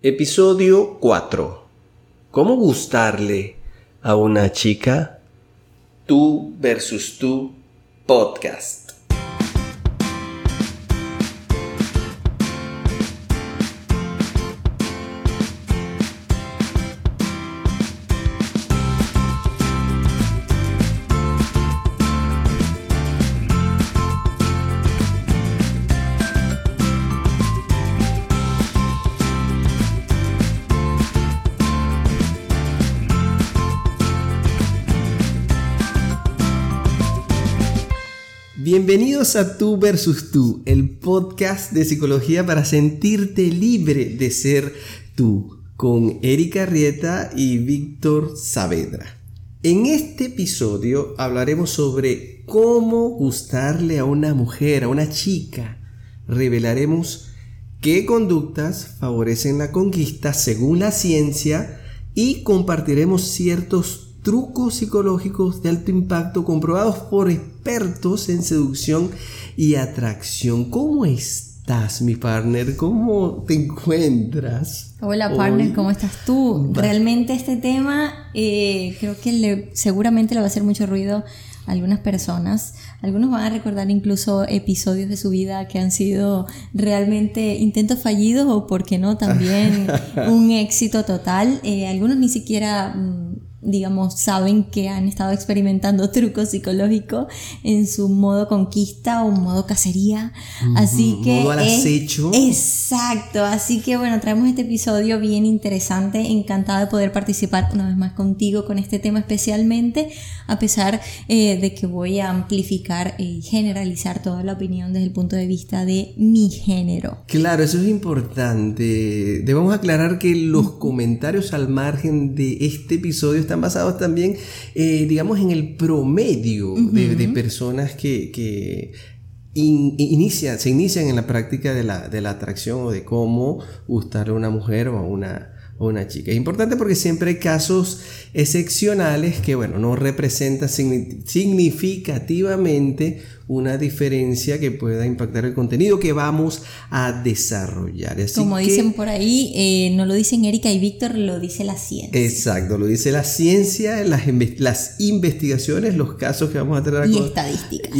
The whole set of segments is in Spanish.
Episodio 4. ¿Cómo gustarle a una chica? Tú versus tú podcast. A Tú versus Tú, el podcast de psicología para sentirte libre de ser tú, con Erika Rieta y Víctor Saavedra. En este episodio hablaremos sobre cómo gustarle a una mujer, a una chica. Revelaremos qué conductas favorecen la conquista según la ciencia y compartiremos ciertos trucos psicológicos de alto impacto comprobados por expertos en seducción y atracción. ¿Cómo estás, mi partner? ¿Cómo te encuentras? Hola, partner, ¿cómo estás tú? Realmente este tema eh, creo que seguramente le va a hacer mucho ruido a algunas personas. Algunos van a recordar incluso episodios de su vida que han sido realmente intentos fallidos o, por qué no, también un éxito total. Eh, algunos ni siquiera mm, digamos, saben que han estado experimentando trucos psicológicos en su modo conquista o modo cacería. Así que... Modo al acecho. exacto. Así que bueno, traemos este episodio bien interesante. Encantada de poder participar una vez más contigo con este tema especialmente, a pesar eh, de que voy a amplificar y generalizar toda la opinión desde el punto de vista de mi género. Claro, eso es importante. Debemos aclarar que los comentarios al margen de este episodio están basados también, eh, digamos, en el promedio de, personas que, inicia, se inician en la práctica de la, de la, atracción o de cómo gustar a una mujer o a una, una chica. Es importante porque siempre hay casos excepcionales que, bueno, no representan significativamente una diferencia que pueda impactar el contenido que vamos a desarrollar. Como dicen por ahí, eh, no lo dicen Erika y Víctor, lo dice la ciencia. Exacto, lo dice la ciencia, las, las investigaciones, los casos que vamos a tener Y estadísticas.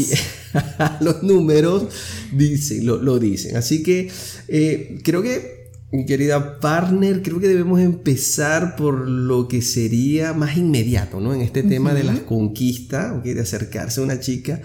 los números dicen, lo, dicen. Así que eh, creo que mi querida partner, creo que debemos empezar por lo que sería más inmediato, ¿no? En este tema de la conquista, de acercarse a una chica.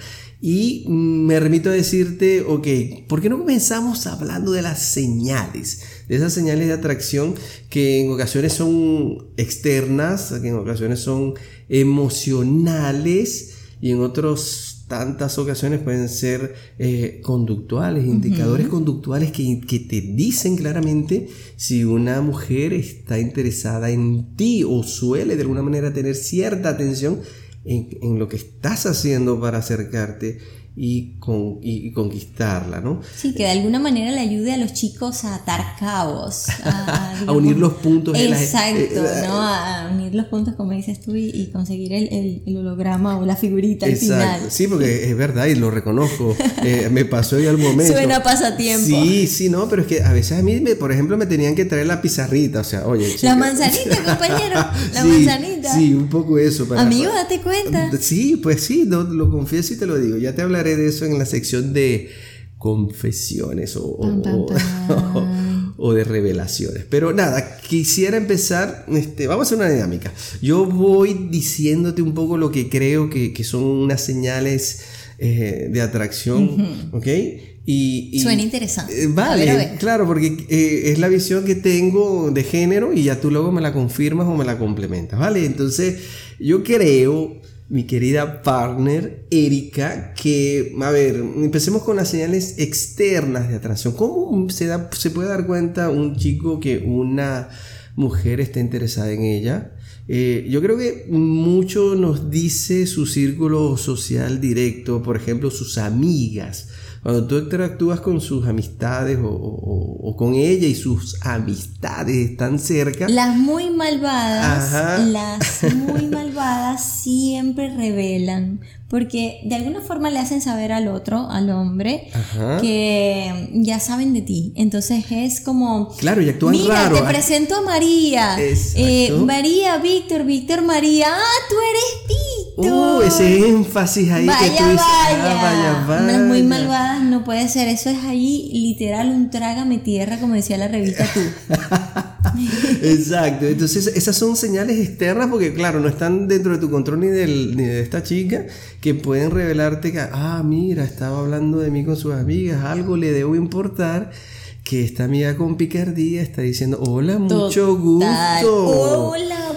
Y me remito a decirte, ok, ¿por qué no comenzamos hablando de las señales? De esas señales de atracción que en ocasiones son externas, que en ocasiones son emocionales y en otros tantas ocasiones pueden ser eh, conductuales, indicadores conductuales que, que, te dicen claramente si una mujer está interesada en ti o suele de alguna manera tener cierta atención en, lo que estás haciendo para acercarte y, con, y, conquistarla, ¿no? Sí, que de alguna manera le ayude a los chicos a atar cabos. A, unir los puntos. Exacto, eh, ¿no? A unir los puntos, como dices tú, y, conseguir el, el, holograma o la figurita al final. Sí, porque es verdad y lo reconozco. Eh, me pasó ya al momento. Suena pasatiempo. Sí, sí, no, pero es que a veces a mí, por ejemplo, me tenían que traer la pizarrita, o sea, oye. La manzanita, compañero, la manzanita. Sí, un poco eso. Para, Amigo, date cuenta. Sí, pues sí, lo confieso y te lo digo. Ya te hablaré de eso en la sección de confesiones o, o, de revelaciones. Pero nada, quisiera empezar, este, vamos a hacer una dinámica. Yo voy diciéndote un poco lo que creo que, son unas señales eh, de atracción, ¿ok? Y, Suena interesante. Eh, vale, claro, porque eh, es la visión que tengo de género y ya tú luego me la confirmas o me la complementas, ¿vale? Entonces, yo creo mi querida partner Erika, que, a ver, empecemos con las señales externas de atracción. ¿Cómo se, da, se puede dar cuenta un chico que una mujer está interesada en ella? Eh, yo creo que mucho nos dice su círculo social directo, por ejemplo, sus amigas cuando tú interactúas con sus amistades o, o con ella y sus amistades están cerca. Las muy malvadas, las muy malvadas siempre revelan porque de alguna forma le hacen saber al otro, al hombre, que ya saben de ti. Entonces es como... Claro, y actúan Mira, te presento a María. Eh, María, Víctor, Víctor, María. Ah, tú eres. Uh, ese énfasis ahí vaya, que tú dices, vaya. Ah, vaya, vaya. muy malvadas no puede ser. Eso es ahí literal un trágame tierra, como decía la revista Tú. Exacto, entonces esas son señales externas porque claro, no están dentro de tu control ni, del, ni de esta chica que pueden revelarte que, ah, mira, estaba hablando de mí con sus amigas, algo le debo importar que esta amiga con picardía está diciendo, hola, mucho gusto. Hola.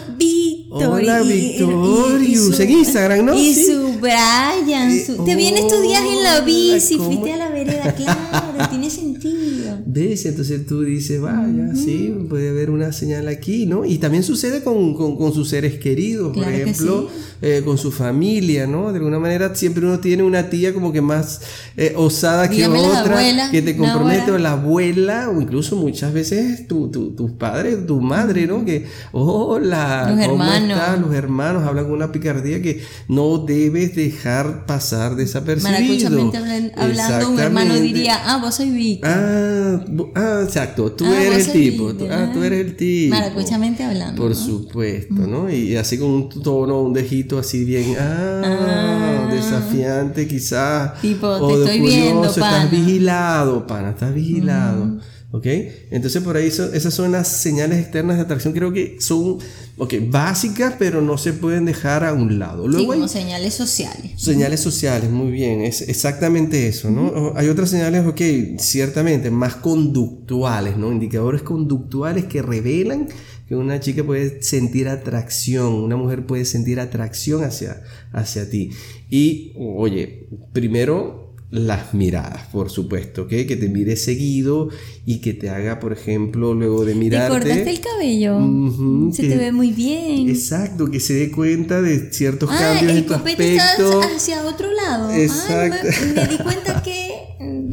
Hola, Victorius. En Instagram, ¿no? Y su Brian. Eh, te vienes estudiar en la bici, fuiste a la vereda, claro, tiene sentido. ¿Ves? Entonces tú dices, vaya, sí, puede haber una señal aquí, ¿no? Y también sucede con, con, sus seres queridos, por ejemplo, eh, con su familia, ¿no? De alguna manera siempre uno tiene una tía como que más eh, osada que otra, que te compromete, o la abuela, o incluso muchas veces tu, tu, tus padres, tu madre, ¿no? Que, hola, los hermanos. Los hermanos hablan con una picardía que no debes dejar pasar desapercibido. hablando, un hermano diría, ah, vos soy Víctor. Ah, ah, exacto, tú ah, eres el tipo. ah, tú eres el tipo. Maracuchamente hablando. Por supuesto, ¿no? Y así con un tono, un dejito así bien, ah, ah. desafiante quizás. Tipo, te estoy viendo, pana. Estás vigilado, pana, estás vigilado. ¿Ok? Entonces por ahí esas son las señales externas de atracción. Creo que son okay, básicas, pero no se pueden dejar a un lado. Luego sí, como señales sociales. Señales sociales, muy bien. Es exactamente eso, ¿no? Hay otras señales, ok, ciertamente, más conductuales, ¿no? Indicadores conductuales que revelan que una chica puede sentir atracción, una mujer puede sentir atracción hacia, hacia ti. Y, oye, primero las miradas, por supuesto, que te mire seguido y que te haga, por ejemplo, luego de mirarte. ¿Te cortaste el cabello? se te ve muy bien. Exacto, que se dé cuenta de ciertos ah, cambios en tu aspecto. hacia otro lado. Exacto. me, di cuenta que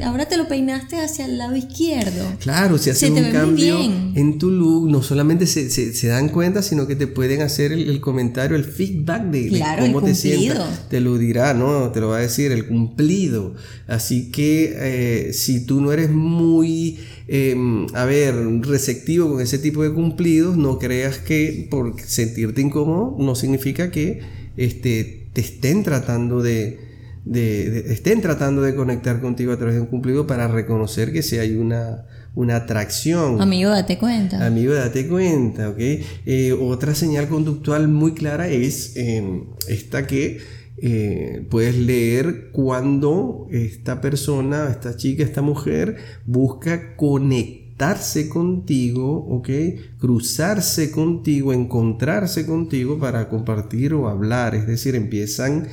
ahora te lo peinaste hacia el lado izquierdo. Claro, si hace un cambio en tu look, no solamente se, se, dan cuenta, sino que te pueden hacer el, comentario, el feedback de, cómo te sientas. Te lo dirá, ¿no? Te lo va a decir, el cumplido. Así que eh, si tú no eres muy, em, a ver, receptivo con ese tipo de cumplidos, no creas que por sentirte incómodo no significa que este, te estén tratando de, estén tratando de conectar contigo a través de un cumplido para reconocer que si hay una, una atracción. Amigo, date cuenta. Amigo, date cuenta, ¿ok? Eh, otra señal conductual muy clara es em, esta que eh, puedes leer cuando esta persona, esta chica, esta mujer busca conectarse contigo, ¿ok? Cruzarse contigo, encontrarse contigo para compartir o hablar. Es decir, empiezan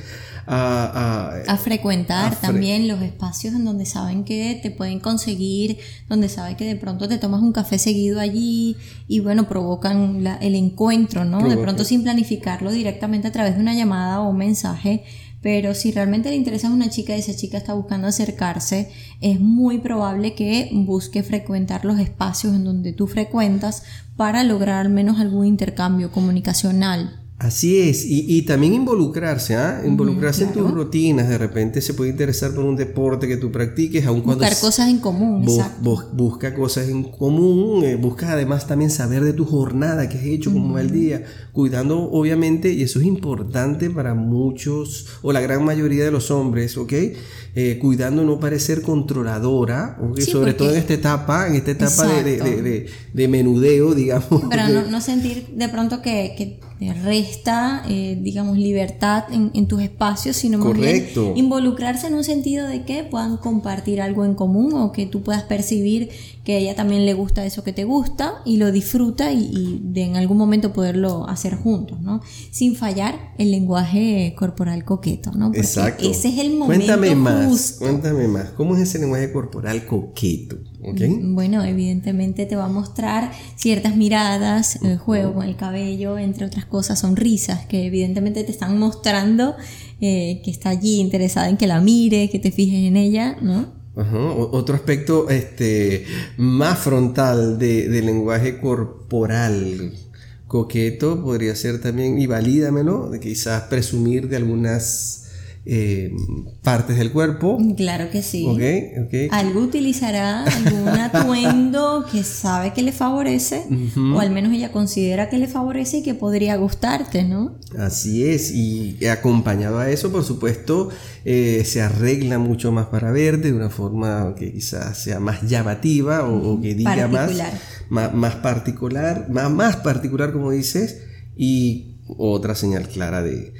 a, frecuentar también los espacios en donde saben que te pueden conseguir, donde saben que de pronto te tomas un café seguido allí y bueno, provocan el encuentro, ¿no? De pronto sin planificarlo directamente a través de una llamada o un mensaje. Pero si realmente le interesa a una chica y esa chica está buscando acercarse, es muy probable que busque frecuentar los espacios en donde tú frecuentas para lograr al menos algún intercambio comunicacional. Así es, y, también involucrarse, ¿ah? involucrarse en tus rutinas, de repente se puede interesar por un deporte que tú practiques, aun cuando... Buscar cosas en común. busca cosas en común, eh, busca además también saber de tu jornada, qué has hecho, cómo va el día, cuidando obviamente, y eso es importante para muchos, o la gran mayoría de los hombres, ¿ok? Eh, cuidando no parecer controladora, sobre todo en esta etapa, en esta etapa de, de, menudeo, digamos. Pero no, sentir de pronto que, que resta, eh, digamos, libertad en, tus espacios, sino más bien involucrarse en un sentido de que puedan compartir algo en común o que tú puedas percibir que a ella también le gusta eso que te gusta y lo disfruta y, de en algún momento poderlo hacer juntos, ¿no? Sin fallar el lenguaje corporal coqueto, ¿no? Exacto. Ese es el momento Cuéntame más, cuéntame más. ¿Cómo es ese lenguaje corporal coqueto? Bueno, evidentemente te va a mostrar ciertas miradas, el juego con el cabello, entre otras cosas, sonrisas que evidentemente te están mostrando eh, que está allí interesada en que la mires, que te fijes en ella, ¿no? Otro aspecto este, más frontal de, del lenguaje corporal. Coqueto podría ser también, y valídamelo, de quizás presumir de algunas eh, partes del cuerpo. Claro que sí. Algo utilizará algún atuendo que sabe que le favorece, o al menos ella considera que le favorece y que podría gustarte, ¿no? Así es, y acompañado a eso, por supuesto, eh, se arregla mucho más para verte de una forma que quizás sea más llamativa o, que diga más, más, más, particular, más, más particular, como dices, y otra señal clara de,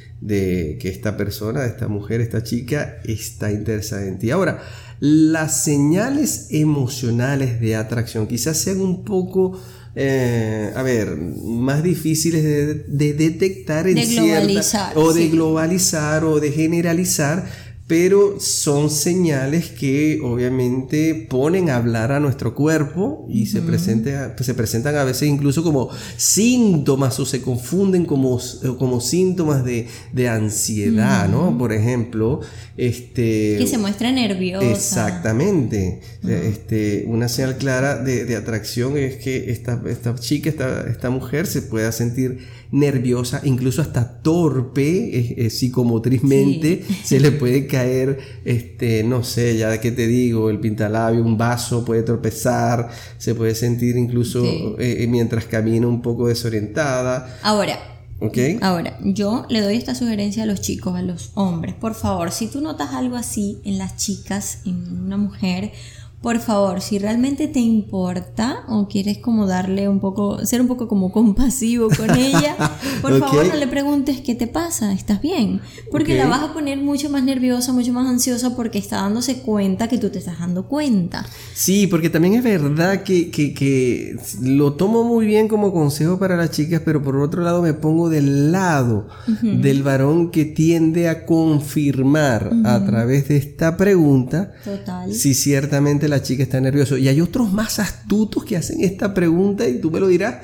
que esta persona, esta mujer, esta chica está interesada en ti. Ahora, las señales emocionales de atracción quizás sean un poco, eh, a ver, más difíciles de, detectar en de o de globalizar o de generalizar pero son señales que obviamente ponen a hablar a nuestro cuerpo y se, se presentan a veces incluso como síntomas o se confunden como, como síntomas de, ansiedad, ¿no? Por ejemplo, este... Que se muestra nerviosa. Exactamente. este, una señal clara de, atracción es que esta, esta chica, esta, esta mujer se pueda sentir nerviosa, incluso hasta torpe psicomotrizmente, se le puede caer, este, no sé, ya de qué te digo, el pintalabio, un vaso, puede tropezar, se puede sentir incluso eh, mientras camina un poco desorientada. Ahora, Okay. Ahora, yo le doy esta sugerencia a los chicos, a los hombres. Por favor, si tú notas algo así en las chicas, en una mujer, por favor, si realmente te importa o quieres como darle un poco, ser un poco como compasivo con ella, por favor no le preguntes qué te pasa, ¿estás bien? Porque la vas a poner mucho más nerviosa, mucho más ansiosa porque está dándose cuenta que tú te estás dando cuenta. Sí, porque también es verdad que, que, lo tomo muy bien como consejo para las chicas, pero por otro lado me pongo del lado del varón que tiende a confirmar a través de esta pregunta Total. si ciertamente la chica está nerviosa. Y hay otros más astutos que hacen esta pregunta y tú me lo dirás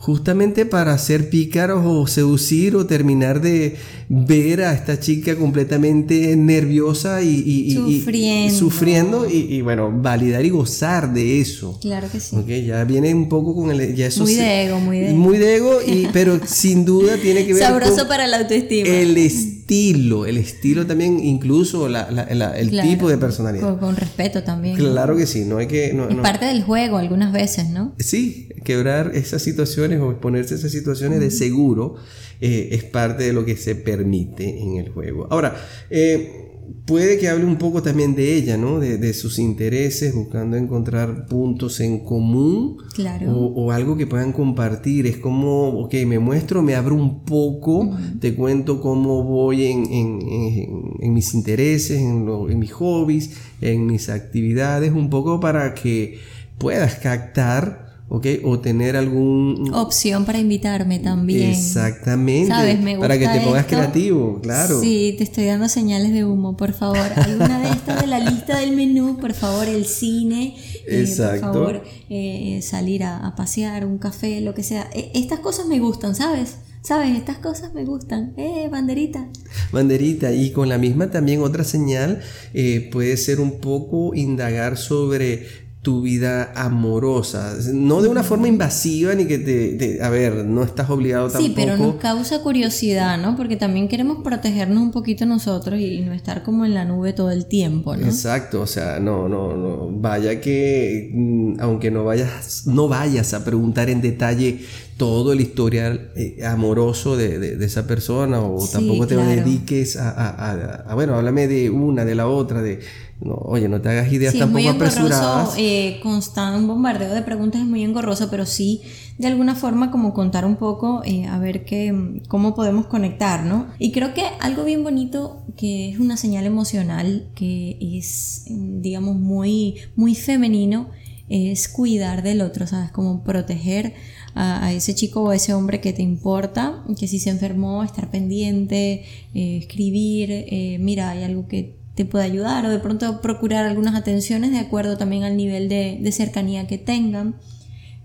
justamente para hacer pícaros o seducir o terminar de ver a esta chica completamente nerviosa y, sufriendo, sufriendo y, bueno, validar y gozar de eso. Claro que sí. ya viene un poco con el... Ya muy de ego, muy de ego. Muy de ego, y, pero sin duda tiene que ver Sabroso para la autoestima. El estilo, el estilo también, incluso el tipo de personalidad. Con, respeto también. Claro que sí, no hay que... es parte del juego algunas veces, ¿no? Sí, quebrar esas situaciones o exponerse a esas situaciones de seguro eh, es parte de lo que se permite en el juego. Ahora, eh, puede que hable un poco también de ella, ¿no? De, sus intereses, buscando encontrar puntos en común claro. o, algo que puedan compartir. Es como, ok, me muestro, me abro un poco, te cuento cómo voy en, mis intereses, en, en mis hobbies, en mis actividades, un poco para que puedas captar o tener algún... Opción para invitarme también. Exactamente. ¿Sabes? Me gusta para que te pongas creativo, claro. Sí, te estoy dando señales de humo, por favor. Alguna de estas de la lista del menú, por favor, el cine. Exacto. Eh, por favor, eh, salir a, pasear, un café, lo que sea. E, estas cosas me gustan, ¿sabes? ¿Sabes? Estas cosas me gustan. ¡Eh, banderita! Banderita. Y con la misma también otra señal eh, puede ser un poco indagar sobre tu vida amorosa. No de una forma invasiva ni que te, a ver, no estás obligado tampoco. Sí, pero nos causa curiosidad, ¿no? Porque también queremos protegernos un poquito nosotros y no estar como en la nube todo el tiempo, ¿no? Exacto, o sea, no, no, no. Vaya que, mm, aunque no vayas, no vayas a preguntar en detalle todo el historial eh, amoroso de, esa persona o tampoco te dediques a, a, a, bueno, háblame de una, de la otra, de no, oye, no te hagas ideas tampoco apresuradas. Eh, un bombardeo de preguntas es muy engorroso, pero sí, de alguna forma, como contar un poco, eh, a ver qué, cómo podemos conectar, ¿no? Y creo que algo bien bonito, que es una señal emocional, que es, digamos, muy, muy femenino, es cuidar del otro, ¿sabes? Como proteger a, ese chico o a ese hombre que te importa, que si se enfermó, estar pendiente, eh, escribir, eh, mira, hay algo que te puede ayudar o de pronto procurar algunas atenciones de acuerdo también al nivel de, cercanía que tengan.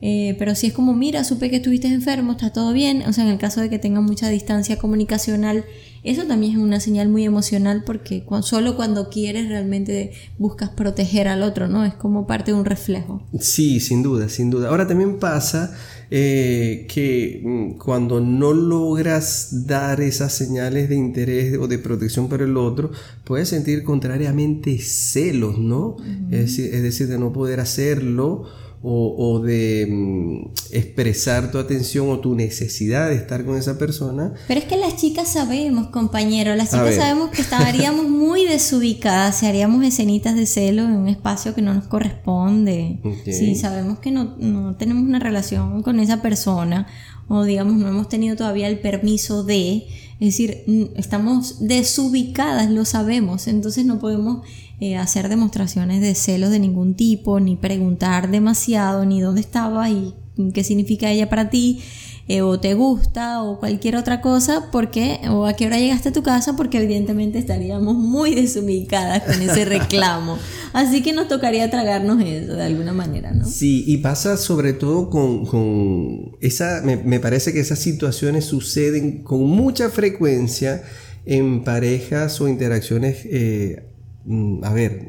Eh, pero si es como, mira, supe que estuviste enfermo, está todo bien, o sea, en el caso de que tengan mucha distancia comunicacional eso también es una señal muy emocional porque solo cuando quieres realmente buscas proteger al otro, ¿no? Es como parte de un reflejo. Sí, sin duda, sin duda. Ahora también pasa eh, que mm, cuando no logras dar esas señales de interés o de protección para el otro, puedes sentir contrariamente celos, ¿no? es, decir, es decir, de no poder hacerlo o, de mm, expresar tu atención o tu necesidad de estar con esa persona. Pero es que las chicas sabemos, compañero, las chicas sabemos que estaríamos muy desubicadas si haríamos escenitas de celo en un espacio que no nos corresponde. Si sabemos que no, no tenemos una relación con esa persona o digamos no hemos tenido todavía el permiso de, es decir, estamos desubicadas, lo sabemos, entonces no podemos eh, hacer demostraciones de celos de ningún tipo, ni preguntar demasiado, ni dónde estaba y qué significa ella para ti, eh, o te gusta, o cualquier otra cosa, porque, o a qué hora llegaste a tu casa, porque evidentemente estaríamos muy desubicadas con ese reclamo. Así que nos tocaría tragarnos eso de alguna manera, ¿no? Sí, y pasa sobre todo con, con esa, me, parece que esas situaciones suceden con mucha frecuencia en parejas o interacciones eh, Mm, a ver,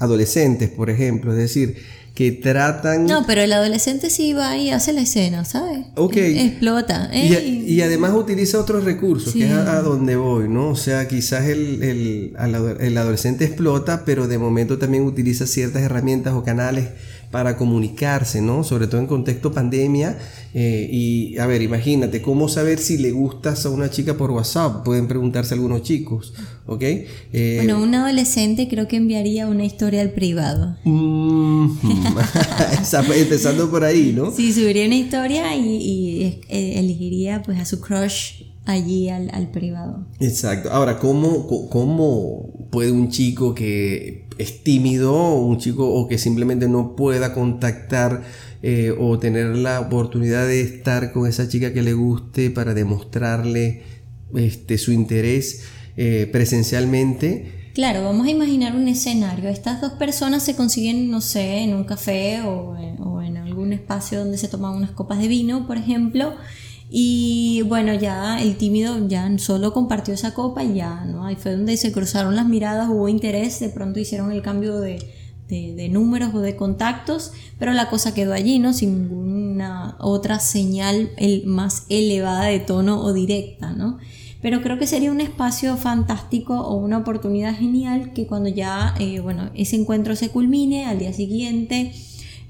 adolescentes, por ejemplo, es decir, que tratan... No, pero el adolescente sí va y hace la escena, ¿sabes? Ok. Explota. Y, además utiliza otros recursos, que es a, donde voy, ¿no? O sea, quizás el, el, el adolescente explota, pero de momento también utiliza ciertas herramientas o canales para comunicarse, ¿no? Sobre todo en contexto pandemia. Eh, y a ver, imagínate, ¿cómo saber si le gustas a una chica por WhatsApp? Pueden preguntarse algunos chicos, ¿ok? Eh, bueno, un adolescente creo que enviaría una historia al privado. Mm, empezando por ahí, ¿no? Sí, subiría una historia y, eh, elegiría pues a su crush allí al, al, privado. Exacto. Ahora, ¿cómo, ¿cómo puede un chico que es tímido, un chico o que simplemente no pueda contactar eh, o tener la oportunidad de estar con esa chica que le guste para demostrarle este, su interés eh, presencialmente. Claro, vamos a imaginar un escenario. Estas dos personas se consiguen, no sé, en un café o, o en algún espacio donde se toman unas copas de vino, por ejemplo y bueno, ya el tímido ya solo compartió esa copa y ya, ¿no? Ahí fue donde se cruzaron las miradas, hubo interés, de pronto hicieron el cambio de, de, números o de contactos, pero la cosa quedó allí, ¿no? Sin ninguna otra señal el, más elevada de tono o directa, ¿no? Pero creo que sería un espacio fantástico o una oportunidad genial que cuando ya, eh, bueno, ese encuentro se culmine, al día siguiente,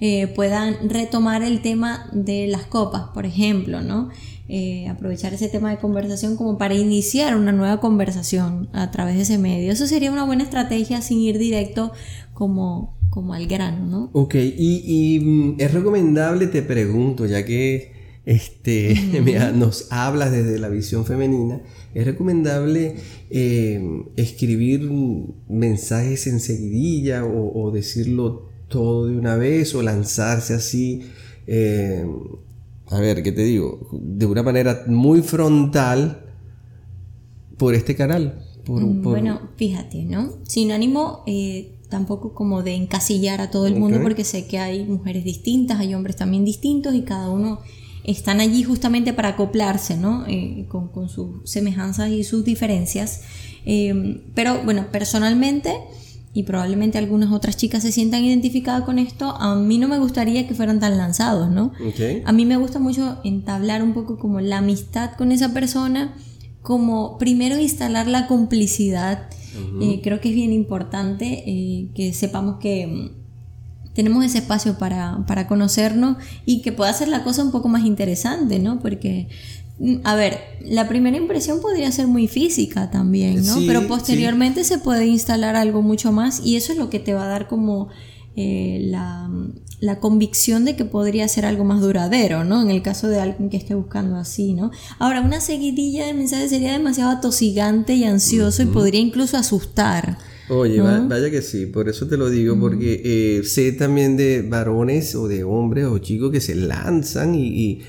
eh, puedan retomar el tema de las copas, por ejemplo, ¿no? Eh, aprovechar ese tema de conversación como para iniciar una nueva conversación a través de ese medio. Eso sería una buena estrategia sin ir directo como, como al grano, ¿no? Ok, y, mm, es recomendable, te pregunto, ya que este, nos hablas desde la visión femenina, es recomendable eh, escribir mensajes en seguidilla o, o decirlo todo de una vez o lanzarse así, eh, a ver, ¿qué te digo? De una manera muy frontal por este canal. Mm, bueno, fíjate, ¿no? Sin ánimo eh, tampoco como de encasillar a todo el mundo porque sé que hay mujeres distintas, hay hombres también distintos y cada uno están allí justamente para acoplarse, ¿no? Eh, con, con, sus semejanzas y sus diferencias. pero bueno, personalmente y probablemente algunas otras chicas se sientan identificadas con esto, a mí no me gustaría que fueran tan lanzados, ¿no? A mí me gusta mucho entablar un poco como la amistad con esa persona, como primero instalar la complicidad. Eh, creo que es bien importante eh, que sepamos que mm, tenemos ese espacio para, para, conocernos y que pueda hacer la cosa un poco más interesante, ¿no? Porque a ver, la primera impresión podría ser muy física también, ¿no? Pero posteriormente se puede instalar algo mucho más y eso es lo que te va a dar como eh, la, convicción de que podría ser algo más duradero, ¿no? En el caso de alguien que esté buscando así, ¿no? Ahora, una seguidilla de mensajes sería demasiado atosigante y ansioso y podría incluso asustar. Oye, vaya que sí, por eso te lo digo, porque eh, sé también de varones o de hombres o chicos que se lanzan y y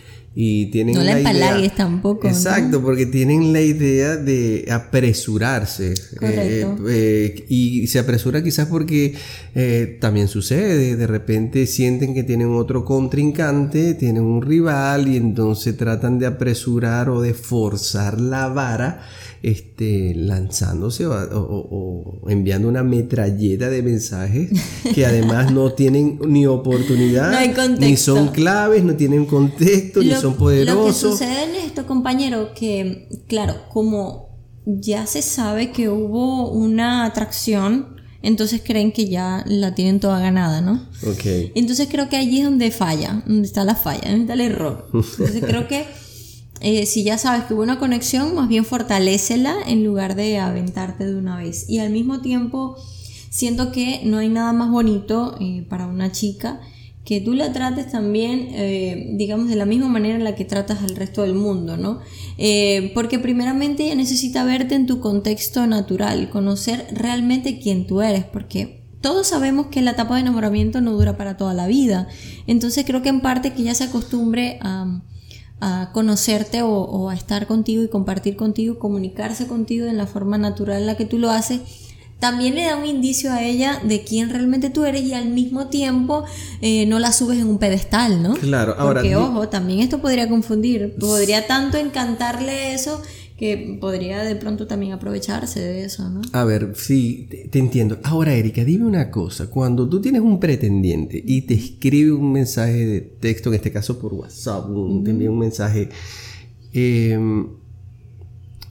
tienen no la, la idea, tampoco. Exacto, porque tienen la idea de apresurarse. Correcto. Eh, y se apresura quizás porque eh, también sucede, de repente sienten que tienen otro contrincante, tienen un rival y entonces tratan de apresurar o de forzar la vara este, lanzándose o, enviando una metralleta de mensajes que además no tienen ni oportunidad, ni son claves, no tienen contexto, ni son poderosos. Lo que sucede en esto, compañero, que claro, como ya se sabe que hubo una atracción, entonces creen que ya la tienen toda ganada, ¿no? Ok. Entonces creo que allí es donde falla, donde está la falla, donde está el error. Entonces creo que eh, si ya sabes que hubo una conexión, más bien fortalecela en lugar de aventarte de una vez. Y al mismo tiempo, siento que no hay nada más bonito eh, para una chica que tú la trates también, eh, digamos, de la misma manera en la que tratas al resto del mundo, ¿no? porque primeramente ella necesita verte en tu contexto natural, conocer realmente quién tú eres, porque todos sabemos que la etapa de enamoramiento no dura para toda la vida. Entonces creo que en parte que ella se acostumbre a a conocerte o, a estar contigo y compartir contigo, comunicarse contigo en la forma natural en la que tú lo haces, también le da un indicio a ella de quién realmente tú eres y al mismo tiempo eh, no la subes en un pedestal, ¿no? Claro, ahora. Porque, ojo, también esto podría confundir. Podría tanto encantarle eso que podría de pronto también aprovecharse de eso, ¿no? A ver, sí, te, entiendo. Ahora, Erika, dime una cosa. Cuando tú tienes un pretendiente y te escribe un mensaje de texto, en este caso por WhatsApp, te envía un mensaje, em,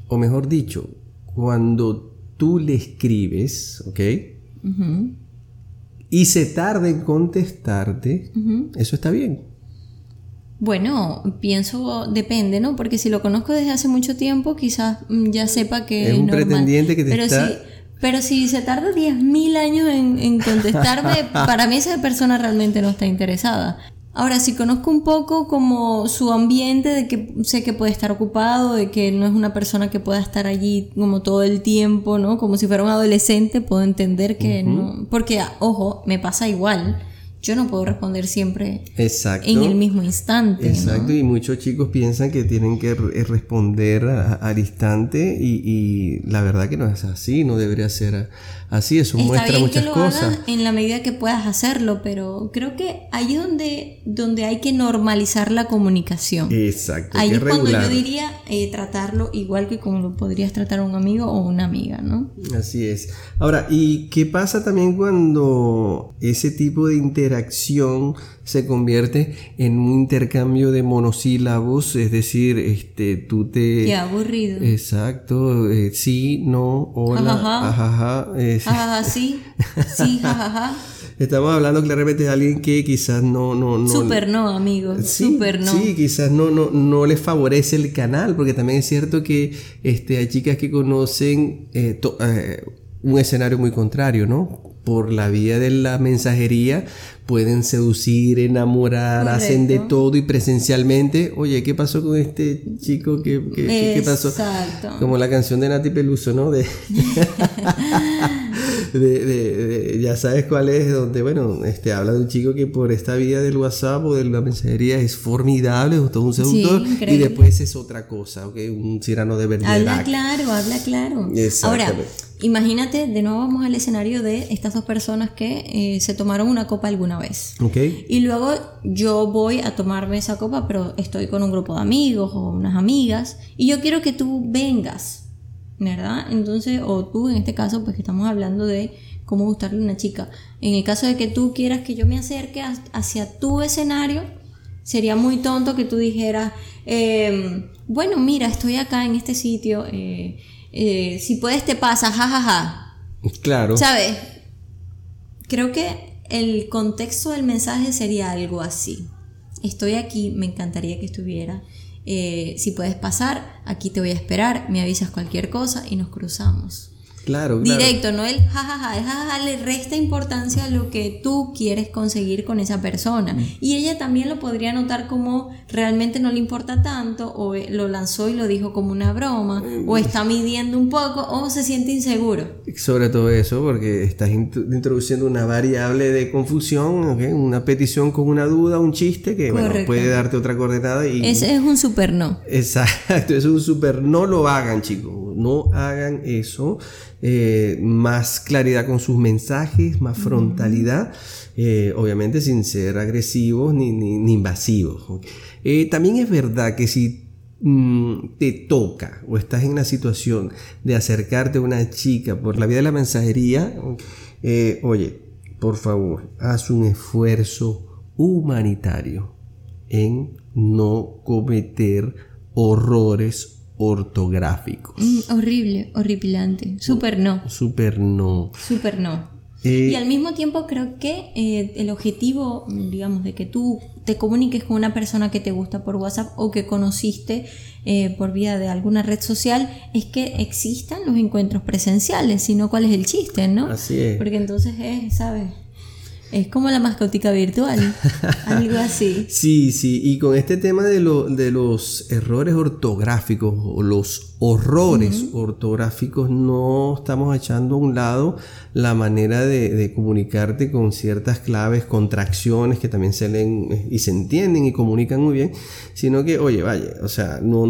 o mejor dicho, cuando tú le escribes, ¿ok? Y se tarda en contestarte, eso está bien. Bueno, pienso, depende, ¿no? Porque si lo conozco desde hace mucho tiempo, quizás mm, ya sepa que es, un pretendiente que te pero está... Si, pero si se tarda 10.000 años en, en contestarme, para mí esa persona realmente no está interesada. Ahora, si conozco un poco como su ambiente, de que sé que puede estar ocupado, de que no es una persona que pueda estar allí como todo el tiempo, ¿no? Como si fuera un adolescente, puedo entender que no. Porque, ojo, me pasa igual yo no puedo responder siempre en el mismo instante. Exacto, y muchos chicos piensan que tienen que eh, responder al instante y, la verdad que no es así, no debería ser así, eso muestra muchas que lo cosas. en la medida que puedas hacerlo, pero creo que ahí es donde, donde hay que normalizar la comunicación. Exacto. Ahí es cuando yo diría eh, tratarlo igual que como lo podrías tratar a un amigo o una amiga, ¿no? Así es. Ahora, ¿y qué pasa también cuando ese tipo de interacción se convierte en un intercambio de monosílabos, es decir, este, tú te... Qué aburrido. Exacto, eh, sí, no, hola, ajaja, jajaja, sí, sí, jajaja. Estamos hablando claramente de alguien que quizás no... no, no Super no, amigo. Super no. Sí, quizás no, no, no les favorece el canal, porque también es cierto que este, hay chicas que conocen eh, eh, un escenario muy contrario, ¿no? Por la vía de la mensajería pueden seducir, enamorar, hacen de todo y presencialmente, oye, ¿qué pasó con este chico? ¿Qué, qué, qué pasó? Como la canción de Nati Peluso, ¿no? De, de, ya sabes cuál es, donde, bueno, este, habla de un chico que por esta vía del WhatsApp o de la mensajería es formidable, es todo un seductor, y después es otra cosa, ¿ok? Un tirano de verdad. Habla claro, habla claro. Ahora, imagínate, de nuevo vamos al escenario de estas dos personas que eh, se tomaron una copa alguna vez. Okay. Y luego yo voy a tomarme esa copa, pero estoy con un grupo de amigos o unas amigas, y yo quiero que tú vengas ¿verdad? Entonces, o tú en este caso, pues que estamos hablando de cómo gustarle a una chica. En el caso de que tú quieras que yo me acerque hacia tu escenario, sería muy tonto que tú dijeras, em, bueno, mira, estoy acá en este sitio, eh, eh, si puedes te pasa, jajaja. Ja, ja. Claro. ¿Sabes? Creo que el contexto del mensaje sería algo así. Estoy aquí, me encantaría que estuviera. Eh, si puedes pasar, aquí te voy a esperar, me avisas cualquier cosa y nos cruzamos. Claro, claro. Directo, no el jajaja, el jajaja le resta importancia a lo que tú quieres conseguir con esa persona. Mm. Y ella también lo podría notar como realmente no le importa tanto, o eh, lo lanzó y lo dijo como una broma, Mm. o está midiendo un poco, o se siente inseguro. Sobre todo eso, porque estás int- introduciendo una variable de confusión, ¿ok? una petición con una duda, un chiste que bueno, puede darte otra coordenada y... Ese es un super no. Exacto, es un súper... No lo hagan, chicos. No hagan eso. Eh, más claridad con sus mensajes, más frontalidad. eh, obviamente sin ser agresivos ni, ni- ni invasivos. Eh, también es verdad que si mm, te toca o estás en la situación de acercarte a una chica por la vía de la mensajería, eh, oye, por favor, haz un esfuerzo humanitario en no cometer horrores ortográficos. Mm, horrible, horripilante. Super no. Super no. Super no. Eh, Y al mismo tiempo creo que eh, el objetivo, digamos, de que tú te comuniques con una persona que te gusta por WhatsApp o que conociste eh, por vía de alguna red social es que existan los encuentros presenciales, sino cuál es el chiste, ¿no? Así es. Porque entonces es, ¿sabes? Es como la mascotica virtual, algo así. Sí, sí, y con este tema de, lo- de los errores ortográficos o los horrores ortográficos, no estamos echando a un lado la manera de, de comunicarte con ciertas claves, contracciones que también se leen eh, y se entienden y comunican muy bien, sino que, oye, vaya, o sea, no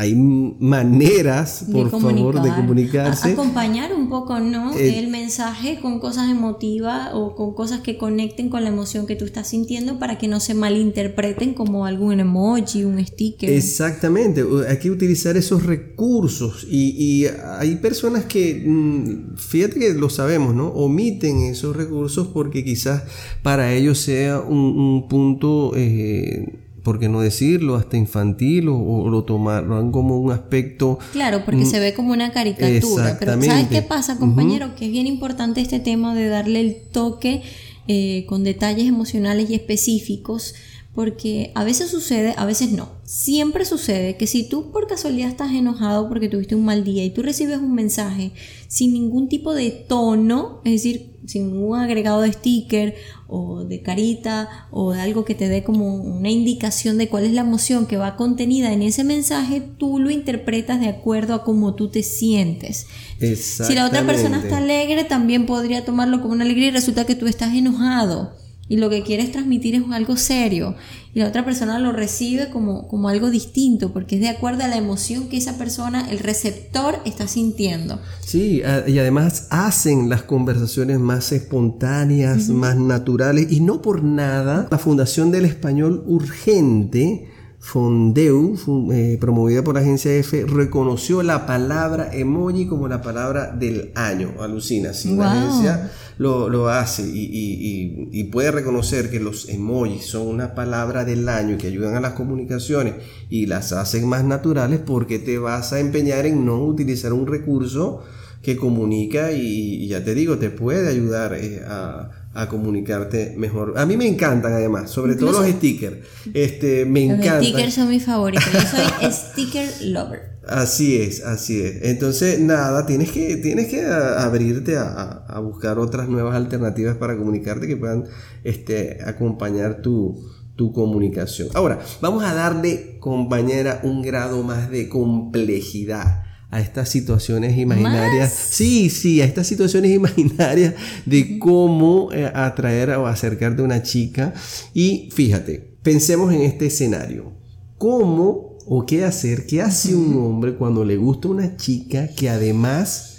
hay maneras, de por favor, de comunicar. comunicarse. A- acompañar un poco, ¿no? Eh, el mensaje con cosas emotivas o con cosas que conecten con la emoción que tú estás sintiendo para que no se malinterpreten como algún emoji, un sticker. Exactamente, hay que utilizar esos recursos y, y hay personas que, mm, fíjate que lo sabemos, ¿no? Omiten esos recursos porque quizás para ellos sea un, un punto, eh, ¿por qué no decirlo? Hasta infantil o, o lo tomarán como un aspecto... Claro, porque se ve como una caricatura. Pero ¿sabes Mm. Qué pasa, compañero? Que es bien importante este tema de darle el toque eh, con detalles emocionales y específicos. Porque a veces sucede, a veces no. Siempre sucede que si tú por casualidad estás enojado porque tuviste un mal día y tú recibes un mensaje sin ningún tipo de tono, es decir, sin ningún agregado de sticker o de carita o de algo que te dé como una indicación de cuál es la emoción que va contenida en ese mensaje, tú lo interpretas de acuerdo a cómo tú te sientes. Si la otra persona está alegre, también podría tomarlo como una alegría y resulta que tú estás enojado y lo que quieres transmitir es algo serio y la otra persona lo recibe como, como algo distinto porque es de acuerdo a la emoción que esa persona, el receptor, está sintiendo. Sí, y además hacen las conversaciones más espontáneas, más naturales, y no por nada la Fundación del Español Urgente, Fondeu, eh, promovida por la agencia F, reconoció la palabra emoji como la palabra del año. Alucina, si la agencia lo, lo hace y, y- y- y puede reconocer que los emojis son una palabra del año y que ayudan a las comunicaciones y las hacen más naturales, porque te vas a empeñar en no utilizar un recurso que comunica y, y ya te digo, te puede ayudar eh, a, a comunicarte mejor. A mí me encantan además, sobre todo los stickers. Este, me Los encantan. stickers son mis favoritos. Yo soy sticker lover. Así es, así es. Entonces, nada, tienes que, tienes que abrirte a buscar otras nuevas alternativas para comunicarte que puedan este, acompañar tu, tu comunicación. Ahora, vamos a darle, compañera, un grado más de complejidad a estas situaciones imaginarias. ¿Más? Sí, sí, a estas situaciones imaginarias de cómo eh, atraer o acercarte a una chica. Y fíjate, pensemos en este escenario. ¿Cómo o qué hacer? ¿Qué hace un hombre cuando le gusta una chica que además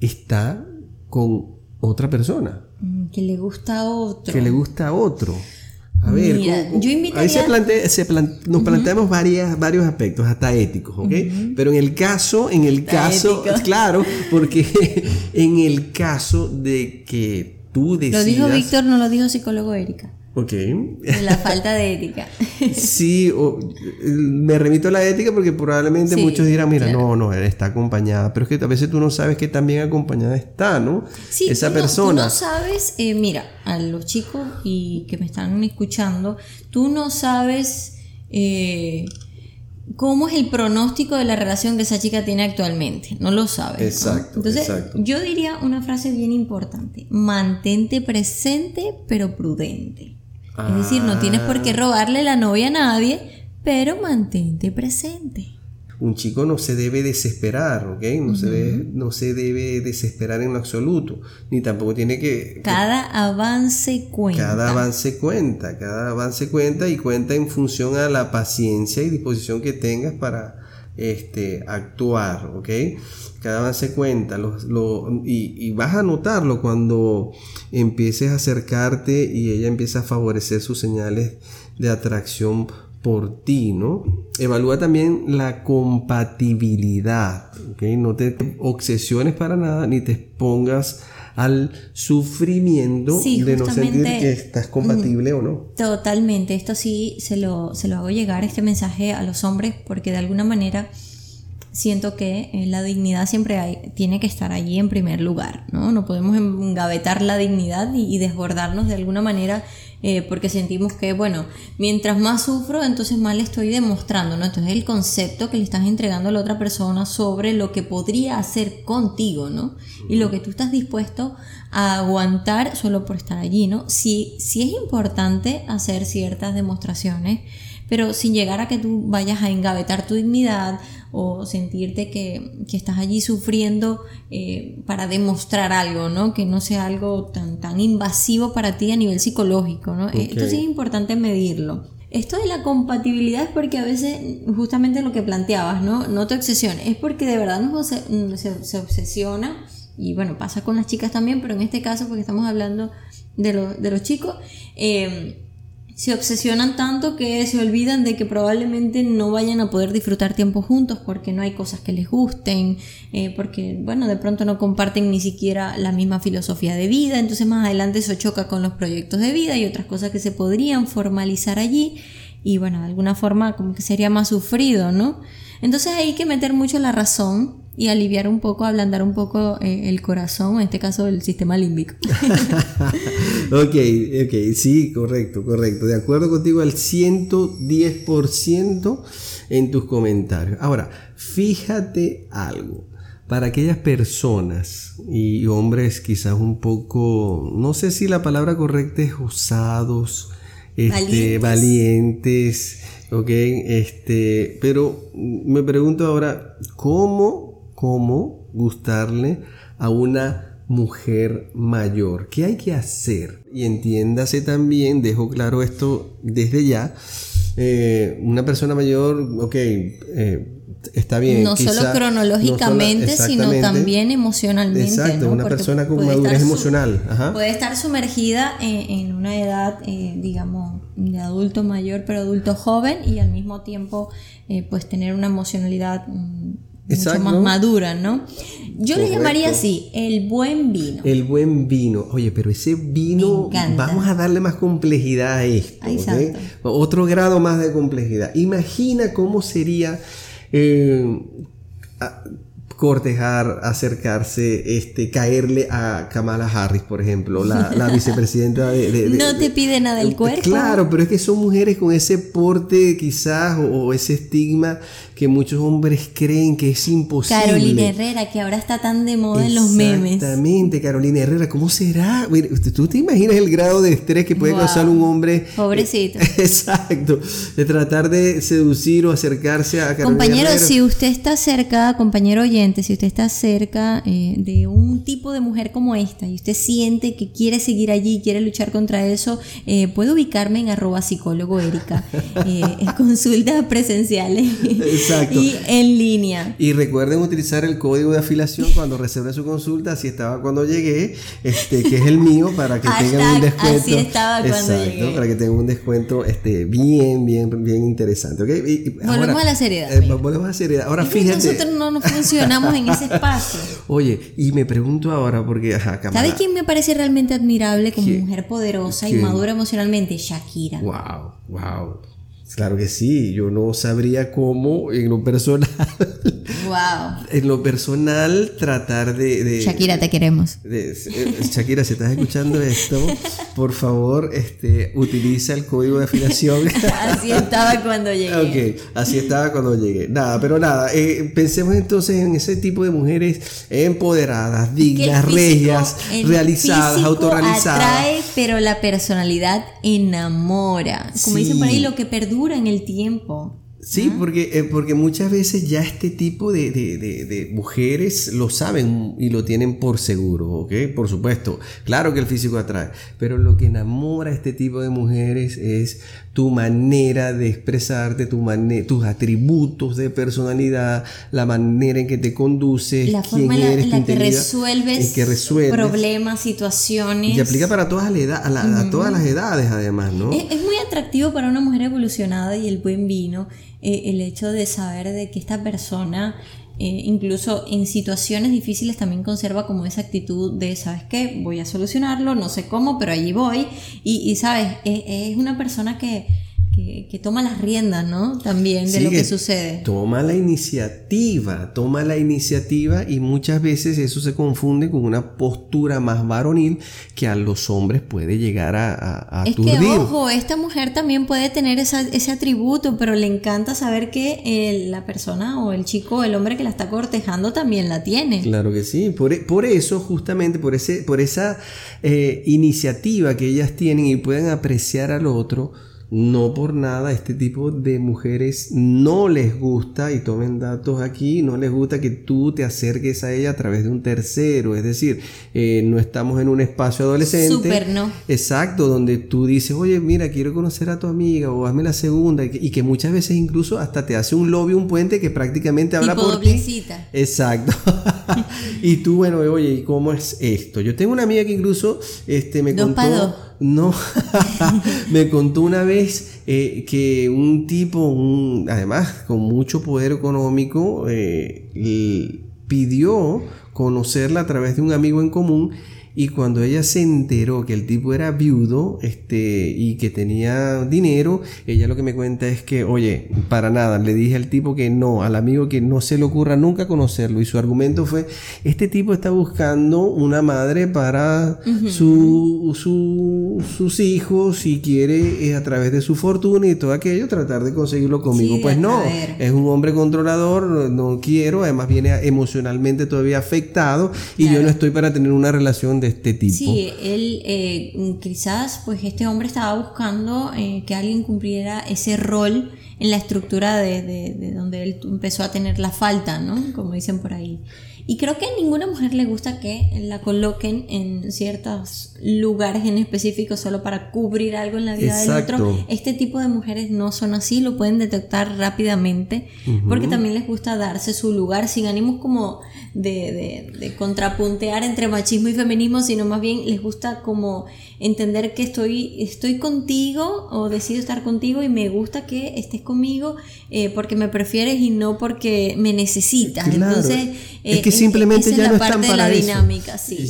está con otra persona? Mm, Que le gusta a otro. Que le gusta a otro. A ver, Mira, ¿cómo- yo ahí invitaría- se plantea- se plan- nos planteamos varias, varios aspectos, hasta éticos, ¿ok? Pero en el caso, en el Hasta caso, claro, porque en el caso de que tú Lo decidas... dijo Víctor, no lo dijo psicólogo Erika. Ok. La falta de ética. Sí, o- me remito a la ética porque probablemente Sí, muchos dirán, mira, claro. no, no, él está acompañada, pero es que a veces tú no sabes que tan bien acompañada está, ¿no? Sí, Esa tú no- persona. tú no sabes, eh, mira, a los chicos y que me están escuchando, tú no sabes eh, cómo es el pronóstico de la relación que esa chica tiene actualmente. No lo sabe. Exacto. Entonces, yo diría una frase bien importante. Mantente presente pero prudente. Es decir, no tienes por qué ah. robarle la novia a nadie, pero mantente presente un chico no se debe desesperar, ¿ok? No, se debe, no se debe desesperar en lo absoluto, ni tampoco tiene que... Cada avance cuenta. Cada avance cuenta, cada avance cuenta y cuenta en función a la paciencia y disposición que tengas para este, actuar, ¿ok? Cada avance cuenta y, y, vas a notarlo cuando empieces a acercarte y ella empieza a favorecer sus señales de atracción por ti, ¿no? Evalúa también la compatibilidad, ¿ok? No te obsesiones para nada ni te expongas al sufrimiento de no sentir que estás compatible o no. Totalmente, esto sí se lo, se lo hago llegar este mensaje a los hombres porque de alguna manera siento que eh, la dignidad siempre hay, tiene que estar allí en primer lugar, ¿no? No podemos engavetar la dignidad y, desbordarnos de alguna manera eh, porque sentimos que, bueno, mientras más sufro, entonces más le estoy demostrando, ¿no? Entonces el concepto que le estás entregando a la otra persona sobre lo que podría hacer contigo, ¿no? Y lo que tú estás dispuesto a aguantar solo por estar allí, ¿no? Sí, sí es importante hacer ciertas demostraciones, pero sin llegar a que tú vayas a engavetar tu dignidad o sentirte que, estás allí sufriendo eh, para demostrar algo, ¿no? Que no sea algo tan, tan invasivo para ti a nivel psicológico, ¿no? Eh, Esto sí es importante medirlo. Esto de la compatibilidad es porque a veces, justamente lo que planteabas, ¿no? No te obsesiones, es porque de verdad nos se, se, obsesiona, y bueno, pasa con las chicas también, pero en este caso, porque estamos hablando de, de los chicos, eh, se obsesionan tanto que se olvidan de que probablemente no vayan a poder disfrutar tiempo juntos porque no hay cosas que les gusten, eh, porque bueno, de pronto no comparten ni siquiera la misma filosofía de vida, entonces más adelante eso choca con los proyectos de vida y otras cosas que se podrían formalizar allí y bueno, de alguna forma como que sería más sufrido, ¿no? Entonces hay que meter mucho la razón y aliviar un poco, ablandar un poco eh, el corazón, en este caso el sistema límbico. ok, ok, sí, correcto, correcto. De acuerdo contigo al 110% en tus comentarios. Ahora, fíjate algo. Para aquellas personas y hombres quizás un poco, no sé si la palabra correcta es usados, este, valientes. ok, este, pero me pregunto ahora, ¿cómo cómo gustarle a una mujer mayor. ¿Qué hay que hacer? Y entiéndase también, dejo claro esto desde ya, eh, una persona mayor, ok, eh, está bien. No solo cronológicamente, sino también emocionalmente. Exacto, una persona con madurez emocional. Puede estar sumergida en, una edad, eh, digamos, de adulto mayor, pero adulto joven y al mismo tiempo, pues tener una emocionalidad mm, mucho más madura, ¿no? Yo le llamaría así, el buen vino. El buen vino. Oye, pero ese vino, vamos a darle más complejidad a esto. Otro grado más de complejidad. Imagina cómo sería eh, cortejar, acercarse, este, caerle a Kamala Harris, por ejemplo, la, vicepresidenta de, No te pide nada del cuerpo. Claro, pero es que son mujeres con ese porte quizás o ese estigma que muchos hombres creen que es imposible. Carolina Herrera, que ahora está tan de moda en los memes. Exactamente, Carolina Herrera, ¿cómo será? ¿Tú te imaginas el grado de estrés que puede causar un hombre? Pobrecito. Exacto, de tratar de seducir o acercarse a Carolina Compañero, si usted está cerca, compañero oyente, si usted está cerca eh, de un tipo de mujer como esta y usted siente que quiere seguir allí, quiere luchar contra eso, eh, puede ubicarme en arroba psicólogo Erika. Eh, consultas presenciales. Y en línea. Y recuerden utilizar el código de afiliación cuando reserven su consulta, así estaba cuando llegué, este, que es el mío, para que tengan un descuento. Así estaba cuando llegué. Para que tengan un descuento este, bien, bien, bien interesante. volvemos a la seriedad. Eh, volvemos a la seriedad. Ahora fíjate. Nosotros no nos funcionamos en ese espacio. Oye, y me pregunto ahora, porque, ajá, ¿Sabes quién me parece realmente admirable como mujer poderosa y madura emocionalmente? Shakira. Wow, wow. Claro que sí, yo no sabría cómo en lo personal. Wow. En lo personal, tratar de. Shakira, te queremos. Eh, Shakira, si estás escuchando esto, por favor, este, utiliza el código de afiliación. así estaba cuando llegué. Ok, así estaba cuando llegué. Nada, pero nada, eh, pensemos entonces en ese tipo de mujeres empoderadas, dignas, regias, realizadas, autorrealizadas. Atrae, pero la personalidad enamora. Como dicen por ahí, lo que perdura en el tiempo. Sí, porque, eh, porque muchas veces ya este tipo de, de, de, mujeres lo saben y lo tienen por seguro, ¿ok? Por supuesto, claro que el físico atrae, pero lo que enamora a este tipo de mujeres es tu manera de expresarte, tu tus atributos de personalidad, la manera en que te conduces, la forma en la, que resuelves, que problemas, situaciones. Y aplica para todas las, a, todas las edades además, ¿no? Es, es, muy atractivo para una mujer evolucionada y el buen vino eh, el hecho de saber de que esta persona eh, incluso en situaciones difíciles también conserva como esa actitud de, ¿sabes qué? Voy a solucionarlo, no sé cómo, pero allí voy. Y, ¿sabes? es una persona que que, toma las riendas, ¿no? También de lo que, sucede. Toma la iniciativa, toma la iniciativa y muchas veces eso se confunde con una postura más varonil que a los hombres puede llegar a, a, Es que, ojo, esta mujer también puede tener ese atributo, pero le encanta saber que la persona o el chico el hombre que la está cortejando también la tiene. Claro que sí, por, por eso, justamente, por, ese, por esa eh, iniciativa que ellas tienen y pueden apreciar al otro, no por nada este tipo de mujeres no les gusta, y tomen datos aquí, no les gusta que tú te acerques a ella a través de un tercero. Es decir, eh, no estamos en un espacio adolescente. Súper no. Exacto, donde tú dices, oye, mira, quiero conocer a tu amiga o hazme la segunda. Y que, muchas veces incluso hasta te hace un lobby, un puente que prácticamente habla por ti. Exacto. y tú, bueno, oye, ¿y cómo es esto? Yo tengo una amiga que incluso este, me contó. No, me contó una vez eh, que un tipo, además con mucho poder económico, eh, pidió conocerla a través de un amigo en común y cuando ella se enteró que el tipo era viudo este, y que tenía dinero, ella lo que me cuenta es que, oye, para nada, le dije al tipo que no, al amigo que no se le ocurra nunca conocerlo. Y su argumento fue, este tipo está buscando una madre para su, sus hijos y quiere eh, a través de su fortuna y todo aquello tratar de conseguirlo conmigo. pues no, es un hombre controlador, no quiero, además viene emocionalmente todavía afectado y yo no estoy para tener una relación este tipo. Sí, él eh, quizás pues este hombre estaba buscando eh, que alguien cumpliera ese rol en la estructura de, de, donde él empezó a tener la falta, ¿no? Como dicen por ahí. Y creo que a ninguna mujer le gusta que la coloquen en ciertos lugares en específico solo para cubrir algo en la vida del otro. Este tipo de mujeres no son así, lo pueden detectar rápidamente, porque también les gusta darse su lugar sin ánimos como de, de, de contrapuntear entre machismo y feminismo, sino más bien les gusta como entender que estoy, estoy contigo o decido estar contigo y me gusta que estés conmigo eh, porque me prefieres y no porque me necesitas. Entonces, es que eh, simplemente ya no están para eso.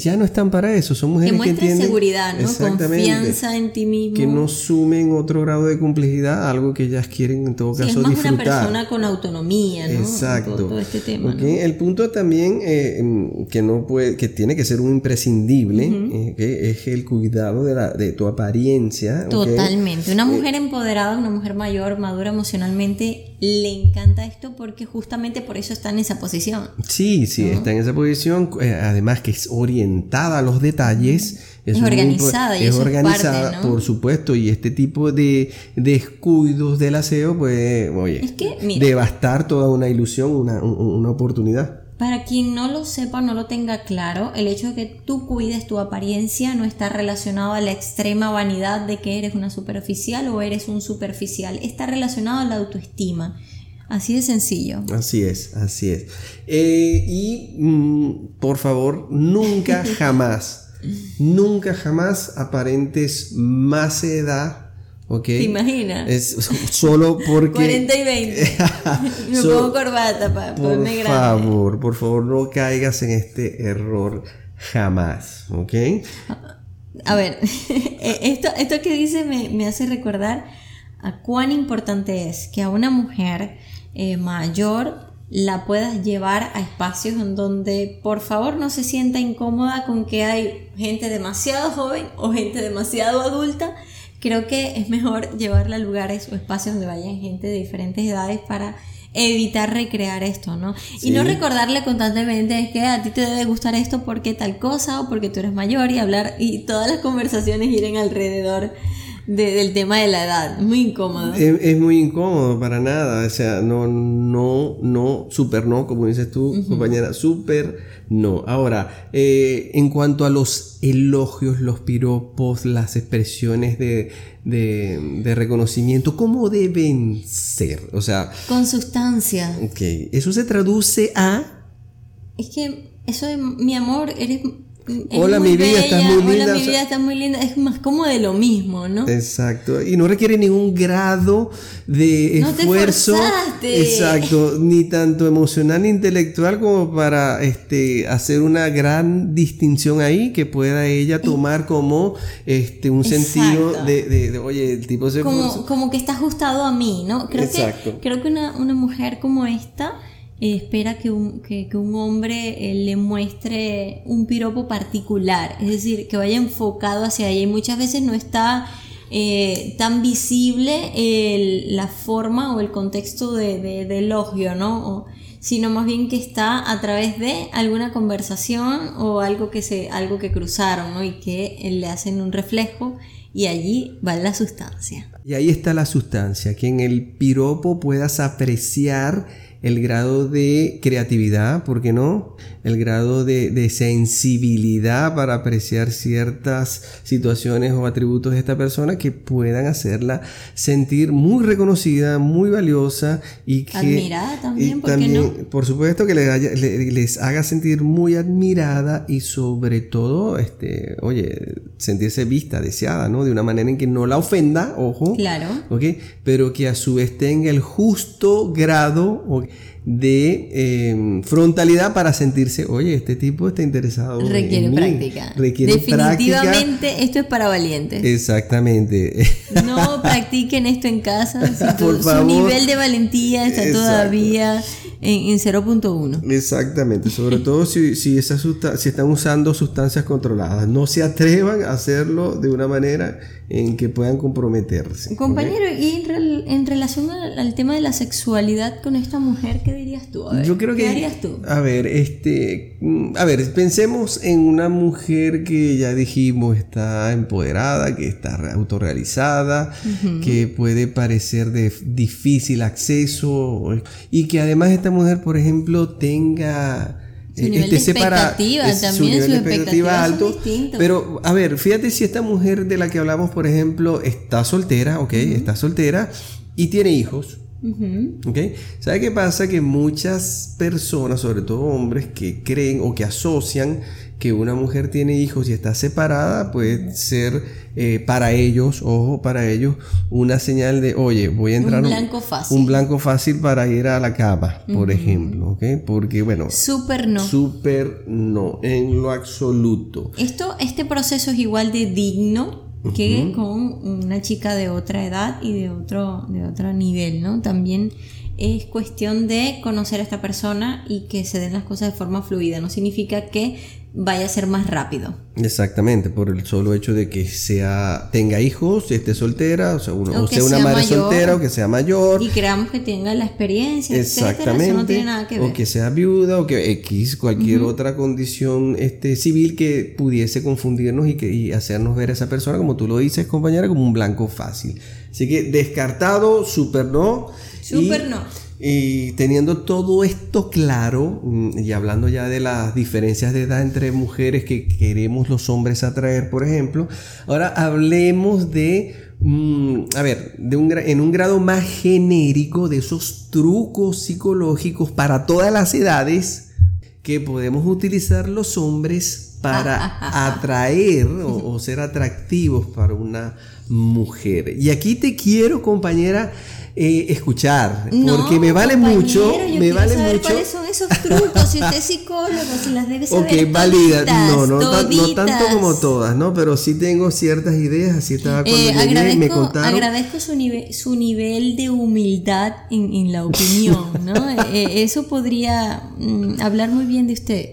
Ya no están para eso, son mujeres que, tienen seguridad, ¿no? confianza en ti mismo. Que no sumen otro grado de complejidad, algo que ellas quieren en todo caso es más disfrutar. una persona con autonomía, ¿no? Exacto. Todo, este tema. El punto también eh, que no puede, que tiene que ser un imprescindible, que es el cuidado de, tu apariencia. Totalmente. Una mujer empoderada, una mujer mayor, madura emocionalmente, le encanta esto porque justamente por eso está en esa posición. Sí, sí, está en esa posición. Eh, además que es orientada a los detalles. Es, organizada y es organizada, por supuesto, y este tipo de descuidos del aseo, pues, oye, devastar toda una ilusión, una, una oportunidad. Para quien no lo sepa, no lo tenga claro, el hecho de que tú cuides tu apariencia no está relacionado a la extrema vanidad de que eres una superficial o eres un superficial, está relacionado a la autoestima. Así de sencillo. Así es, así es. Eh, y mm, por favor, nunca jamás, nunca jamás aparentes más edad ¿Te imaginas? Es solo porque. 40 y 20. Me pongo corbata para Por favor, por favor, no caigas en este error jamás. ¿Ok? A ver, esto, esto que dice me, me hace recordar a cuán importante es que a una mujer eh, mayor la puedas llevar a espacios en donde por favor no se sienta incómoda con que hay gente demasiado joven o gente demasiado adulta. Creo que es mejor llevarla a lugares o espacios donde vayan gente de diferentes edades para evitar recrear esto, ¿no? Y no recordarle constantemente que a ti te debe gustar esto porque tal cosa o porque tú eres mayor y hablar y todas las conversaciones giren alrededor del tema de la edad. Muy incómodo. Es, muy incómodo, para nada. O sea, no, no, no, súper no, como dices tú, compañera, súper no. Ahora, eh, en cuanto a los elogios, los piropos, las expresiones de, de, reconocimiento, ¿cómo deben ser? O sea... Con sustancia. Ok, eso se traduce a... Es que eso de mi amor, eres Hola, mi vida, está muy linda. Hola, mi vida muy linda. Es más como de lo mismo, ¿no? Exacto. Y no requiere ningún grado de no esfuerzo. Te exacto. Ni tanto emocional ni intelectual como para este, hacer una gran distinción ahí que pueda ella tomar como este, un sentido de, de, oye, el tipo se como, como que está ajustado a mí, ¿no? Creo Exacto. que, creo que una, una mujer como esta espera que un, que, un hombre eh, le muestre un piropo particular, es decir, que vaya enfocado hacia ella muchas veces no está eh, tan visible la forma o el contexto de, elogio, ¿no? sino más bien que está a través de alguna conversación o algo que, se, algo que cruzaron, ¿no? Y que le hacen un reflejo y allí va la sustancia. Y ahí está la sustancia, que en el piropo puedas apreciar el grado de creatividad, ¿por qué no? El grado de, sensibilidad para apreciar ciertas situaciones o atributos de esta persona que puedan hacerla sentir muy reconocida, muy valiosa y que... Admirada también, ¿por qué no? Por supuesto que les, haga sentir muy admirada y sobre todo, este, oye, sentirse vista, deseada, ¿no? De una manera en que no la ofenda, ojo. Claro. ¿Ok? Pero que a su vez tenga el justo grado de em, frontalidad para sentirse, oye, este tipo está interesado. Requiere práctica. Definitivamente esto es para valientes. Exactamente. No practiquen esto en casa. su nivel de valentía está todavía en, 0.1. Exactamente, sobre todo si, si, si están usando sustancias controladas. No se atrevan a hacerlo de una manera en que puedan comprometerse. Compañero, y en, relación al, tema de la sexualidad con esta mujer, ¿qué dirías tú? Yo creo que, ¿Qué harías tú? A ver, este, mm, a ver, pensemos en una mujer que ya dijimos está empoderada, que está autorrealizada, que puede parecer de difícil acceso y que además esta mujer, por ejemplo, tenga su nivel este, de expectativa también, su nivel alto. Pero, a ver, fíjate si esta mujer de la que hablamos, por ejemplo, está soltera, ok, está soltera y tiene hijos. ¿Ok? ¿Sabe qué pasa? Que muchas personas, sobre todo hombres, que creen o que asocian que una mujer tiene hijos y está separada puede ser eh, para ellos, ojo, para ellos, una señal de, oye, voy a entrar un blanco fácil. Un blanco fácil para ir a la cama, por ejemplo, ¿ok? Porque, bueno. Súper no. Súper no, en lo absoluto. Esto, este proceso es igual de digno que con una chica de otra edad y de otro, de otro nivel, ¿no? También es cuestión de conocer a esta persona y que se den las cosas de forma fluida. No significa que vaya a ser más rápido. Exactamente, por el solo hecho de que sea tenga hijos, esté soltera, o sea, uno, sea, una madre soltera o que sea mayor. Y creamos que tenga la experiencia, Exactamente. Eso no tiene nada que ver. O que sea viuda o que X, cualquier otra condición este, civil que pudiese confundirnos y, que, y hacernos ver a esa persona, como tú lo dices, compañera, como un blanco fácil. Así que descartado, super no. Super no. Y teniendo todo esto claro, mm, y hablando ya de las diferencias de edad entre mujeres que queremos los hombres atraer, por ejemplo, ahora hablemos de, mm, a ver, de un, en un grado más genérico de esos trucos psicológicos para todas las edades que podemos utilizar los hombres para atraer o, ser atractivos para una mujer. Y aquí te quiero, compañera, eh, escuchar, porque me vale mucho, me vale mucho. ¿Cuáles son esos trucos? Si usted es psicólogo, si las debe saber. Ok, válida, no, no, no, tanto como todas, ¿no? Pero sí tengo ciertas ideas, así estaba cuando eh, llegué y me contaron. Agradezco su, nivel, su nivel de humildad en, en la opinión, ¿no? Eh, eso podría mm, hablar muy bien de usted,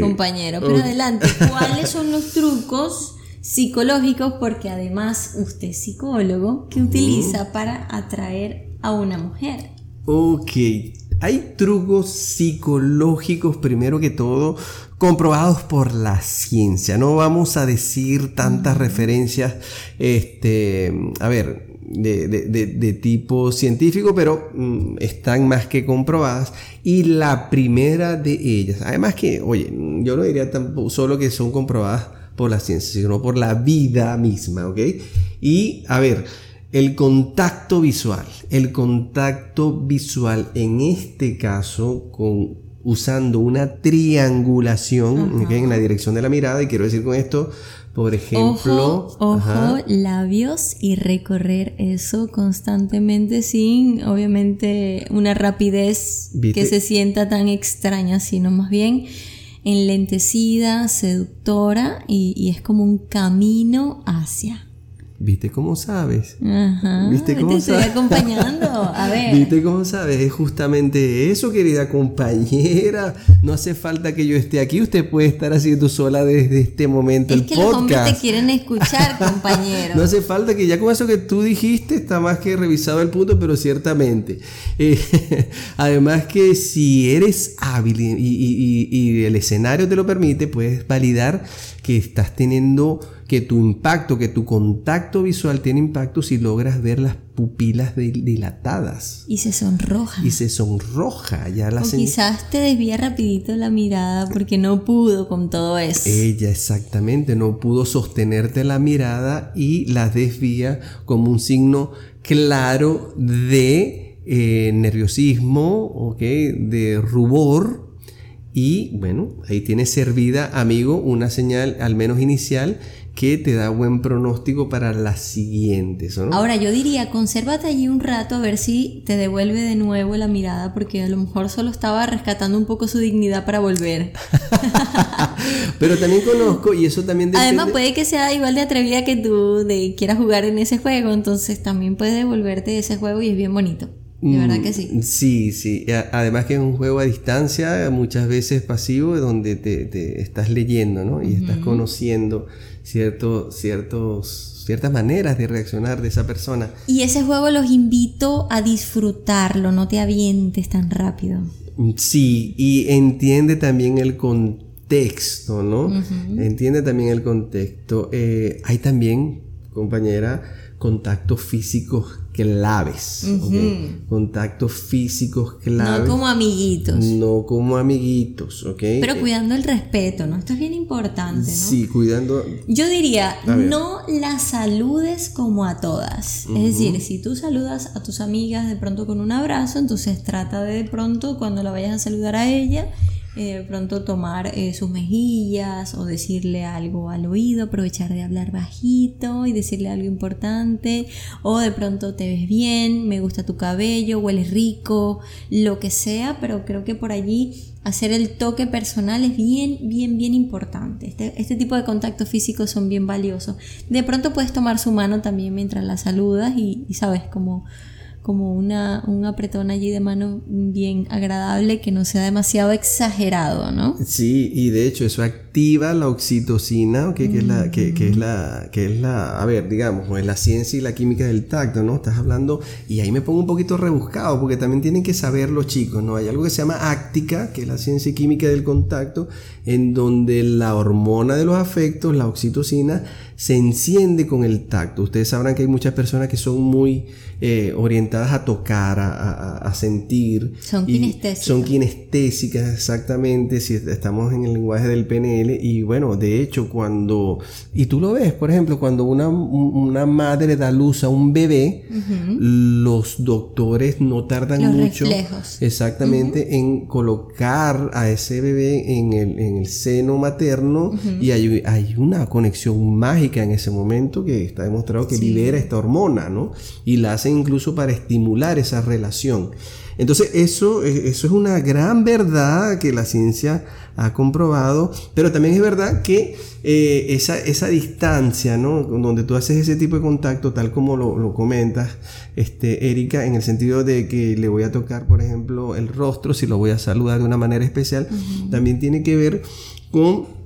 compañero. Pero adelante, ¿cuáles son los trucos? Psicológicos porque además usted es psicólogo que utiliza para atraer a una mujer. Ok, hay trucos psicológicos primero que todo comprobados por la ciencia. No vamos a decir tantas referencias, este, a ver, de, tipo científico, pero mm, están más que comprobadas. Y la primera de ellas, además que, oye, yo no diría tampoco solo que son comprobadas por la ciencia, sino por la vida misma, ¿ok? Y a ver, el contacto visual, el contacto visual en este caso con usando una triangulación en la dirección de la mirada y quiero decir con esto por ejemplo, ojo, labios y recorrer eso constantemente sin, obviamente, una rapidez que se sienta tan extraña, sino más bien enlentecida, seductora y, es como un camino hacia. ¿Viste cómo sabes? Ajá, ¿Viste cómo te estoy acompañando. A ver. ¿Viste cómo sabes? Es justamente eso, querida compañera. No hace falta que yo esté aquí. Usted puede estar haciendo sola desde este momento el que podcast. Los hombres te quieren escuchar, compañero. no hace falta que ya con eso que tú dijiste está más que revisado el punto, pero ciertamente. Eh, además que si eres hábil y el escenario te lo permite, puedes validar que estás teniendo que tu impacto, que tu contacto visual tiene impacto si logras ver las pupilas dilatadas. Y se sonroja. Y se sonroja. Ya la o quizás te desvía rapidito la mirada porque no pudo con todo eso. Ella exactamente no pudo sostenerte la mirada y la desvía como un signo claro de eh, nerviosismo, ¿okay? de rubor. Y bueno, ahí tienes servida, amigo, una señal al menos inicial que te da buen pronóstico para las siguientes. Ahora yo diría, consérvate allí un rato a ver si te devuelve de nuevo la mirada, porque a lo mejor solo estaba rescatando un poco su dignidad para volver. Pero también conozco, y eso también depende... Además puede que sea igual de atrevida que tú, de quieras jugar en ese juego, entonces también puede devolverte de ese juego y es bien bonito. De verdad que sí. Mm, sí, sí. Además que es un juego a distancia, muchas veces pasivo, donde te, estás leyendo, ¿no? Y estás conociendo cierto, ciertos, ciertas maneras de reaccionar de esa persona. Y ese juego los invito a disfrutarlo, no te avientes tan rápido. Sí, y entiende también el contexto, ¿no? Entiende también el contexto. Eh, hay también, compañera, contactos físicos claves. Contactos físicos claves. No como amiguitos. No como amiguitos, ¿ok? Pero cuidando el respeto, ¿no? Esto es bien importante, ¿no? Sí, cuidando. Yo diría, no las saludes como a todas. Es decir, si tú saludas a tus amigas de pronto con un abrazo, entonces trata de, de pronto, cuando la vayas a saludar a ella, de pronto tomar eh, sus mejillas o decirle algo al oído, aprovechar de hablar bajito y decirle algo importante, o de pronto te ves bien, me gusta tu cabello, hueles rico, lo que sea, pero creo que por allí hacer el toque personal es bien, bien, bien importante. Este, este tipo de contactos físicos son bien valiosos. De pronto puedes tomar su mano también mientras la saludas y, y sabes, como como una, un apretón allí de mano bien agradable que no sea demasiado exagerado, ¿no? Sí, y de hecho eso activa la oxitocina, que, es la, que, es la, que es la, a ver, digamos, es la ciencia y la química del tacto, ¿no? Estás hablando, y ahí me pongo un poquito rebuscado, porque también tienen que saber los chicos, ¿no? Hay algo que se llama áctica, que es la ciencia y química del contacto, en donde la hormona de los afectos, la oxitocina, se enciende con el tacto. Ustedes sabrán que hay muchas personas que son muy eh, orientadas a tocar, a, sentir. Son kinestésicas. Son kinestésicas, exactamente. Si estamos en el lenguaje del PNL, Y bueno, de hecho, cuando, y tú lo ves, por ejemplo, cuando una, una madre da luz a un bebé, los doctores no tardan Los mucho reflejos. exactamente en colocar a ese bebé en el, en el seno materno y hay, hay una conexión mágica en ese momento que está demostrado que Sí. libera esta hormona, ¿no? Y la hacen incluso para estimular esa relación. Entonces eso, eso es una gran verdad que la ciencia ha comprobado, pero también es verdad que eh, esa, esa distancia, ¿no? Donde tú haces ese tipo de contacto, tal como lo, lo comentas, este, Erika, en el sentido de que le voy a tocar, por ejemplo, el rostro, si lo voy a saludar de una manera especial, también tiene que ver con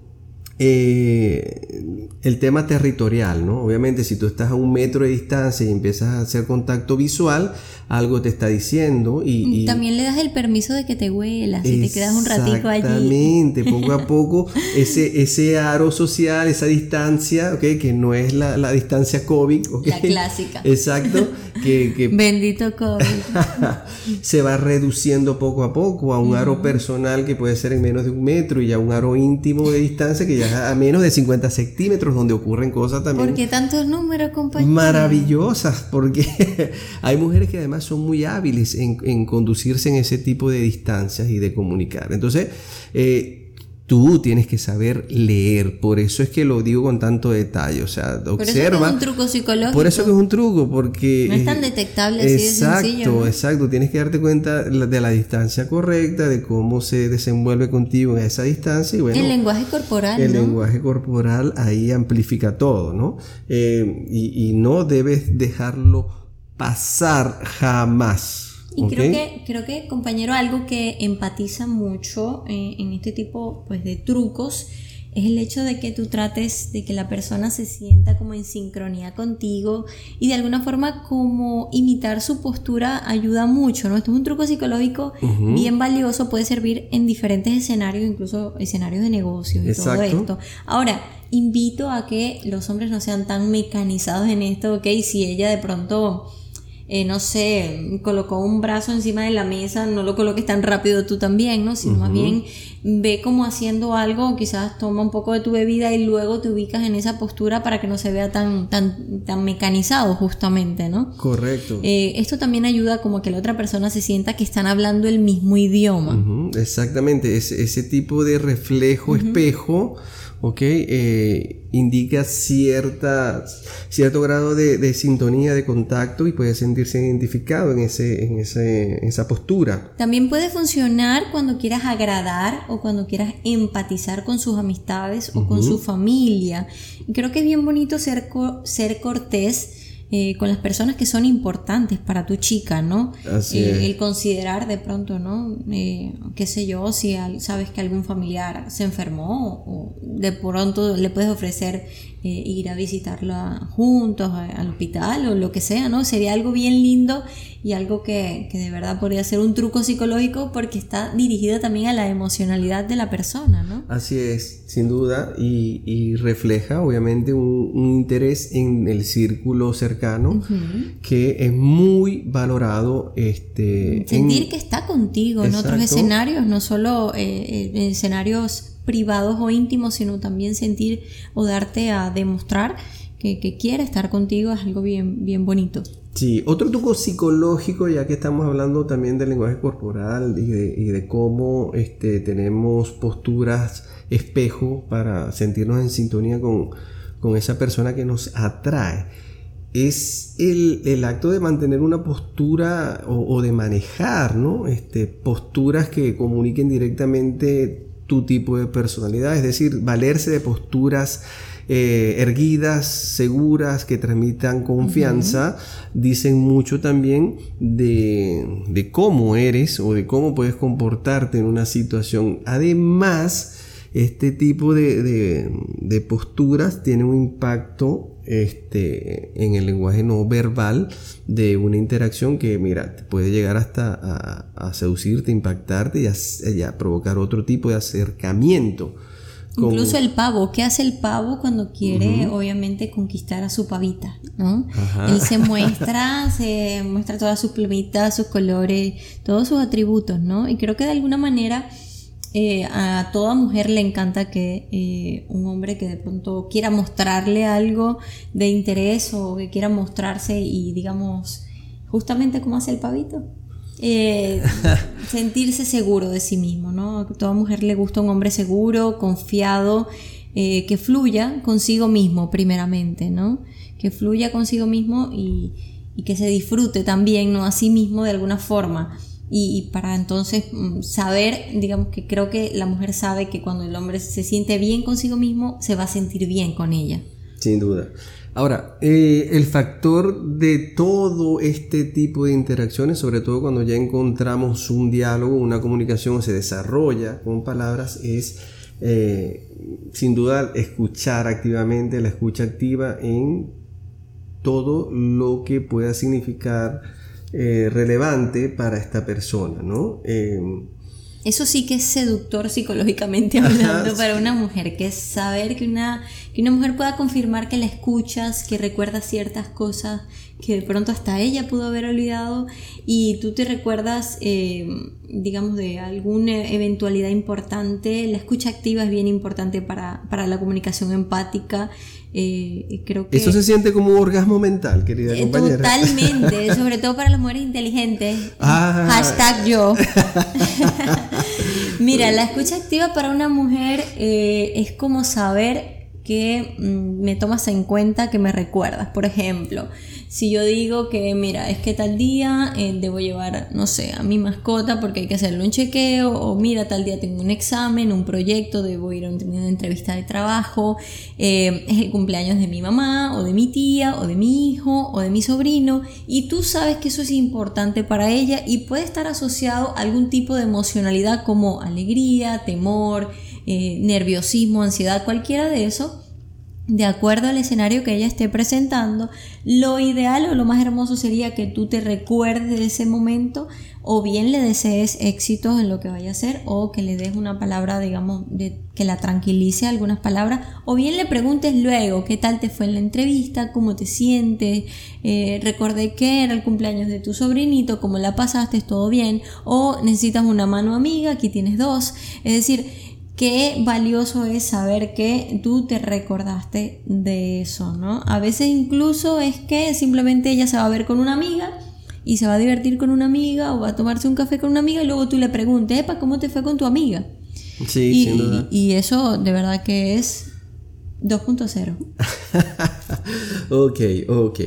eh, el tema territorial, ¿no? Obviamente, si tú estás a un metro de distancia y empiezas a hacer contacto visual, algo te está diciendo y, y- También le das el permiso de que te huelas y te quedas un ratico allí. Exactamente, poco a poco ese, ese aro social, esa distancia, ¿ok? que no es la, la distancia COVID, ¿ok? La clásica. Exacto, que, que Bendito COVID. se va reduciendo poco a poco a un aro personal que puede ser en menos de un metro y a un aro íntimo de distancia que ya a menos de 50 centímetros donde ocurren cosas también ¿Por qué tantos números, compañero? maravillosas porque hay mujeres que además son muy hábiles en, en conducirse en ese tipo de distancias y de comunicar. Entonces, eh, tú tienes que saber leer, por eso es que lo digo con tanto detalle, o sea, Por eso que observa. es un truco psicológico. Por eso que es un truco, porque... No es tan detectable así de Exacto, sencillo, ¿no? exacto. Tienes que darte cuenta de la distancia correcta, de cómo se desenvuelve contigo en esa distancia y bueno... el lenguaje corporal, El ¿no? lenguaje corporal ahí amplifica todo, ¿no? Eh, y, y no debes dejarlo pasar jamás. Y creo que, creo que, compañero, algo que empatiza mucho eh, en este tipo pues, de trucos es el hecho de que tú trates de que la persona se sienta como en sincronía contigo y de alguna forma como imitar su postura ayuda mucho, ¿no? Esto es un truco psicológico bien valioso, puede servir en diferentes escenarios, incluso escenarios de negocios y todo Exacto. esto. Ahora, invito a que los hombres no sean tan mecanizados en esto, ¿ok? Si ella de pronto eh, no sé, colocó un brazo encima de la mesa, no lo coloques tan rápido tú también, ¿no? Sino más bien ve como haciendo algo, quizás toma un poco de tu bebida y luego te ubicas en esa postura para que no se vea tan, tan, tan mecanizado justamente, ¿no? Correcto. Eh, esto también ayuda como que la otra persona se sienta que están hablando el mismo idioma. Exactamente, ese, ese tipo de reflejo, espejo, ¿ok? Eh, indica cierta, cierto grado de, de sintonía, de contacto y puede sentirse identificado en, ese, en, ese, en esa postura. También puede funcionar cuando quieras agradar o cuando quieras empatizar con sus amistades o con su familia. Creo que es bien bonito ser, ser cortés eh, con las personas que son importantes para tu chica, ¿no? Así Eh, es. El considerar de pronto, ¿no? Eh, qué sé yo, si al- sabes que algún familiar se enfermó o de pronto le puedes ofrecer eh, ir a visitarla juntos a- al hospital o lo que sea, ¿no? Sería algo bien lindo y algo que, que de verdad podría ser un truco psicológico porque está dirigido también a la emocionalidad de la persona, ¿no? Así es, sin duda, y, y refleja obviamente un, un interés en el círculo cercano que es muy valorado. Este, en- Sentir que está contigo en otros Exacto. escenarios, no solo eh, en escenarios privados o íntimos, sino también sentir o darte a demostrar que, que quiere estar contigo es algo bien, bien bonito. Sí, otro truco psicológico, ya que estamos hablando también del lenguaje corporal y de, cómo este, tenemos posturas espejo para sentirnos en sintonía con, con esa persona que nos atrae, es el, el acto de mantener una postura o, o de manejar ¿no? este, posturas que comuniquen directamente tu tipo de personalidad, es decir, valerse de posturas eh, erguidas, seguras, que transmitan confianza, dicen mucho también de, de cómo eres o de cómo puedes comportarte en una situación. Además, este tipo de, de- de posturas tiene un impacto este, en el lenguaje no verbal de una interacción que, mira, te puede llegar hasta a, a seducirte, impactarte y a, y a provocar otro tipo de acercamiento. Incluso el pavo, ¿qué hace el pavo cuando quiere obviamente conquistar a su pavita? ¿no? Ajá. Él se muestra, se muestra todas sus plumitas, sus colores, todos sus atributos, ¿no? Y creo que de alguna manera eh, a toda mujer le encanta que eh, un hombre que de pronto quiera mostrarle algo de interés o que quiera mostrarse y digamos justamente como hace el pavito. Eh, sentirse seguro de sí mismo, ¿no? A toda mujer le gusta un hombre seguro, confiado, que fluya consigo mismo primeramente, ¿no? Que fluya consigo mismo y, y que se disfrute también, ¿no? A sí mismo de alguna forma y, para entonces mm, saber, digamos que creo que la mujer sabe que cuando el hombre se siente bien consigo mismo, se va a sentir bien con ella. Sin duda. Ahora, eh, el factor de todo este tipo de interacciones, sobre todo cuando ya encontramos un diálogo, una comunicación se desarrolla con palabras, es eh, sin duda escuchar activamente, la escucha activa en todo lo que pueda significar eh, relevante para esta persona, ¿no? Eso sí que es seductor psicológicamente hablando para una mujer, que es saber que una, que una mujer pueda confirmar que la escuchas, que recuerda ciertas cosas que de pronto hasta ella pudo haber olvidado y tú te recuerdas, eh, digamos, de alguna eventualidad importante. La escucha activa es bien importante para, para la comunicación empática eh, creo que Eso se siente como un orgasmo mental, querida eh, compañera. Totalmente, sobre todo para las mujeres inteligentes. Ah. Hashtag yo. Mira, la escucha activa para una mujer es como saber que mm, me tomas en cuenta, que me recuerdas. Por ejemplo, si yo digo que, mira, es que tal día eh, debo llevar, no sé, a mi mascota porque hay que hacerle un chequeo, o mira, tal día tengo un examen, un proyecto, debo ir a una entrevista de trabajo, eh, es el cumpleaños de mi mamá, o de mi tía, o de mi hijo, o de mi sobrino, y tú sabes que eso es importante para ella y puede estar asociado a algún tipo de emocionalidad como alegría, temor, eh, nerviosismo, ansiedad, cualquiera de eso de acuerdo al escenario que ella esté presentando, lo ideal o lo más hermoso sería que tú te recuerdes de ese momento o bien le desees éxito en lo que vaya a hacer o que le des una palabra, digamos, que la tranquilice algunas palabras o bien le preguntes luego qué tal te fue en la entrevista, cómo te sientes, eh, recordé que era el cumpleaños de tu sobrinito, cómo la pasaste, todo bien o necesitas una mano amiga, aquí tienes dos, es decir, qué valioso es saber que tú te recordaste de eso, ¿no? A veces incluso es que simplemente ella se va a ver con una amiga y se va a divertir con una amiga o va a tomarse un café con una amiga y luego tú le preguntes, Epa, ¿cómo te fue con tu amiga? Sí, y, sin duda. Y, eso de verdad que es 2.0. ok, ok.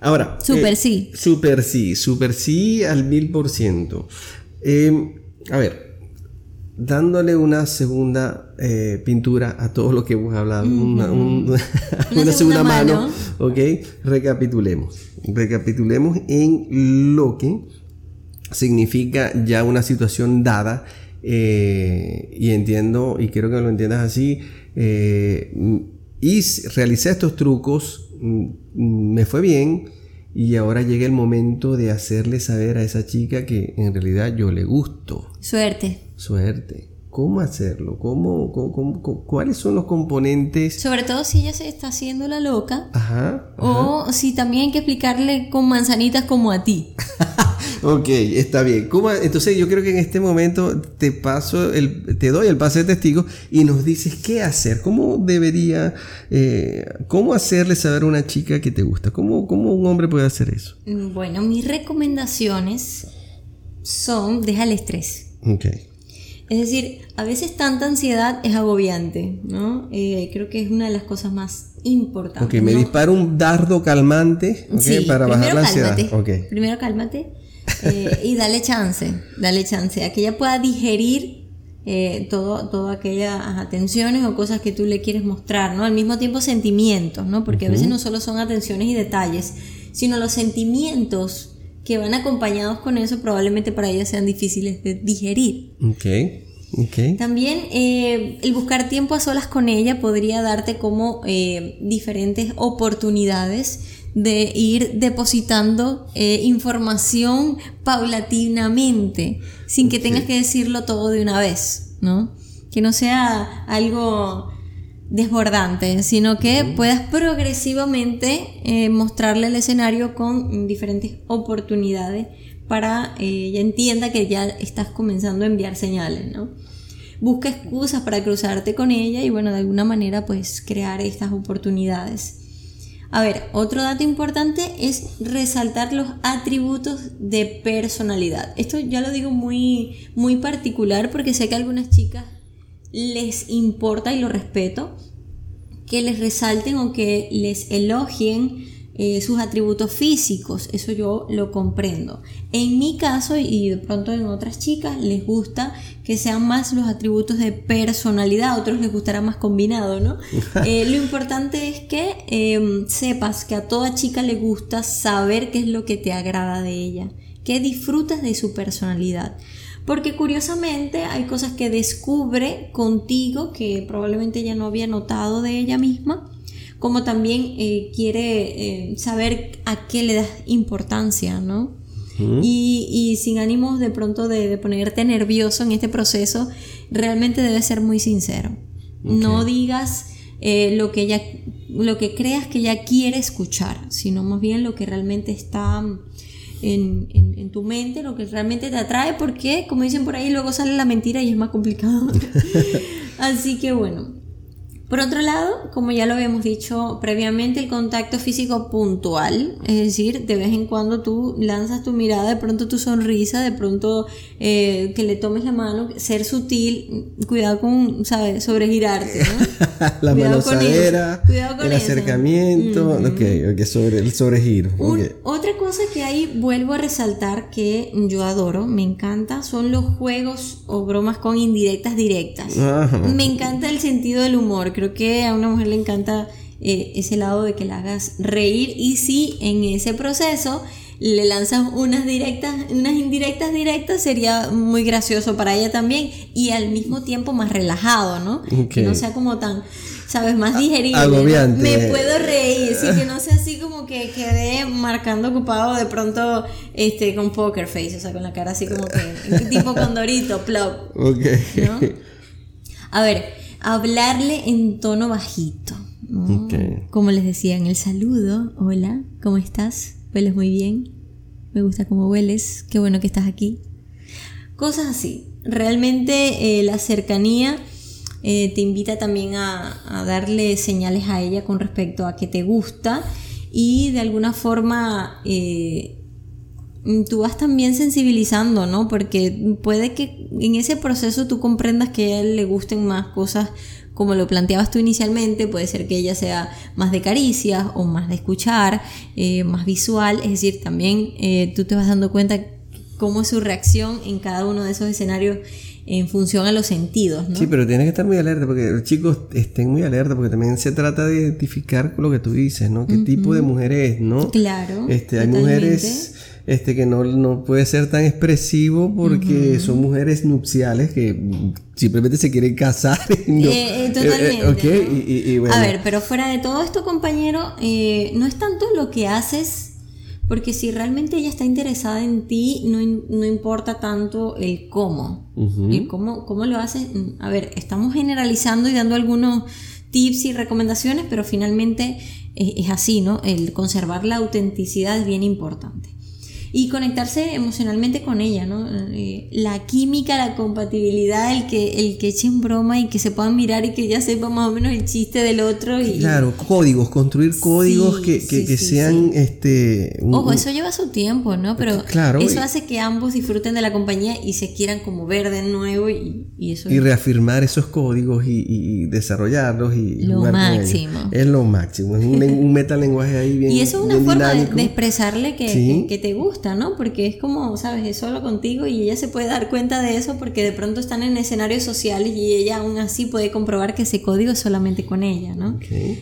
Ahora. Super eh, sí. Super sí, super sí al mil por ciento. Eh, a ver, dándole una segunda eh, pintura a todo lo que hemos hablado, una, segunda, mano, ok, recapitulemos, recapitulemos en lo que significa ya una situación dada eh, y entiendo y quiero que lo entiendas así eh, y realicé estos trucos mm, me fue bien y ahora llega el momento de hacerle saber a esa chica que en realidad yo le gusto. Suerte. Suerte. ¿Cómo hacerlo? ¿Cómo, cuáles son los componentes? Sobre todo si ella se está haciendo la loca. Ajá, O si también hay que explicarle con manzanitas como a ti. ok, está bien. Entonces yo creo que en este momento te paso el, te doy el pase de testigo y nos dices qué hacer. ¿Cómo debería, eh, cómo hacerle saber a una chica que te gusta? ¿Cómo, ¿Cómo un hombre puede hacer eso? Bueno, mis recomendaciones son déjale estrés. Ok. Es decir, a veces tanta ansiedad es agobiante, ¿no? Eh, creo que es una de las cosas más importantes. Ok, me dispara un dardo calmante para bajar la ansiedad. Cálmate, Primero cálmate eh, y dale chance, dale chance a que ella pueda digerir eh, todo, todas aquellas atenciones o cosas que tú le quieres mostrar, ¿no? Al mismo tiempo sentimientos, ¿no? Porque a veces no solo son atenciones y detalles, sino los sentimientos que van acompañados con eso probablemente para ellas sean difíciles de digerir. Okay. También eh, el buscar tiempo a solas con ella podría darte como eh, diferentes oportunidades de ir depositando eh, información paulatinamente, sin que tengas que decirlo todo de una vez, ¿no? Que no sea algo desbordante, sino que puedas progresivamente eh, mostrarle el escenario con diferentes oportunidades para que eh, ella entienda que ya estás comenzando a enviar señales, ¿no? busca excusas para cruzarte con ella y bueno, de alguna manera pues crear estas oportunidades. A ver, otro dato importante es resaltar los atributos de personalidad. Esto ya lo digo muy, muy particular porque sé que algunas chicas les importa y lo respeto que les resalten o que les elogien eh, sus atributos físicos, eso yo lo comprendo. En mi caso y de pronto en otras chicas les gusta que sean más los atributos de personalidad, a otros les gustará más combinado, ¿no? Eh, lo importante es que em, sepas que a toda chica le gusta saber qué es lo que te agrada de ella, que disfrutas de su personalidad. Porque curiosamente hay cosas que descubre contigo que probablemente ella no había notado de ella misma como también eh, quiere eh, saber a qué le das importancia, ¿no? y, sin ánimos de pronto de, ponerte nervioso en este proceso, realmente debes ser muy sincero. No digas eh, lo que ella, lo que creas que ella quiere escuchar, sino más bien lo que realmente está en, en, tu mente, lo que realmente te atrae, porque como dicen por ahí, luego sale la mentira y es más complicado. Así que bueno, por otro lado, como ya lo habíamos dicho previamente, el contacto físico puntual, es decir, de vez en cuando tú lanzas tu mirada, de pronto tu sonrisa, de pronto eh, que le tomes la mano, ser sutil, cuidado con, ¿sabes?, sobregirarte, ¿no? la manosadera, el acercamiento, ok, sobre, el sobregiro. Otra cosa que ahí vuelvo a resaltar que yo adoro, me encanta, son los juegos o bromas con indirectas directas. Me encanta el sentido del humor creo que a una mujer le encanta eh, ese lado de que la hagas reír y si en ese proceso le lanzas unas directas, unas indirectas directas, sería muy gracioso para ella también y al mismo tiempo más relajado, ¿no? Que no sea como tan, sabes, más digerible. Agobiante. Me puedo reír, sí, que no sea así como que quede marcando ocupado de pronto este con poker face, o sea, con la cara así como que tipo condorito, plop. Ok. ¿no? A ver, hablarle en tono bajito. Como les decía en el saludo, hola, ¿cómo estás? ¿Hueles muy bien? Me gusta cómo hueles, qué bueno que estás aquí. Cosas así. Realmente eh, la cercanía eh, te invita también a, darle señales a ella con respecto a que te gusta y de alguna forma eh, tú vas también sensibilizando, ¿no? Porque puede que en ese proceso tú comprendas que a él le gusten más cosas como lo planteabas tú inicialmente, puede ser que ella sea más de caricias o más de escuchar, eh, más visual, es decir, también eh, tú te vas dando cuenta cómo es su reacción en cada uno de esos escenarios en función a los sentidos, ¿no? Sí, pero tienes que estar muy alerta porque los chicos estén muy alerta porque también se trata de identificar lo que tú dices, ¿no? ¿Qué tipo de mujer es, ¿no? Claro. Este, hay mujeres este, que no, no puede ser tan expresivo porque son mujeres nupciales que simplemente se quieren casar. Y eh, eh, totalmente. A ver, pero fuera de todo esto, compañero, eh, no es tanto lo que haces, porque si realmente ella está interesada en ti, no, no importa tanto el cómo. El cómo, cómo lo haces. A ver, estamos generalizando y dando algunos tips y recomendaciones, pero finalmente es así, ¿no? El conservar la autenticidad es bien importante y conectarse emocionalmente con ella, ¿no? Eh, la química, la compatibilidad, el que, el que echen broma y que se puedan mirar y que ya sepa más o menos el chiste del otro. Y, claro, códigos, construir códigos que, sean este. Ojo, eso lleva su tiempo, ¿no? Pero claro, eso hace que ambos disfruten de la compañía y se quieran como ver de nuevo y, eso. Y reafirmar esos códigos y, desarrollarlos y. Lo máximo. Es lo máximo. Es un, metalenguaje ahí bien. Y eso es una forma de, expresarle que, que te gusta. ¿No? Porque es como, ¿sabes? Es solo contigo y ella se puede dar cuenta de eso porque de pronto están en escenarios sociales y ella aún así puede comprobar que ese código es solamente con ella, ¿no?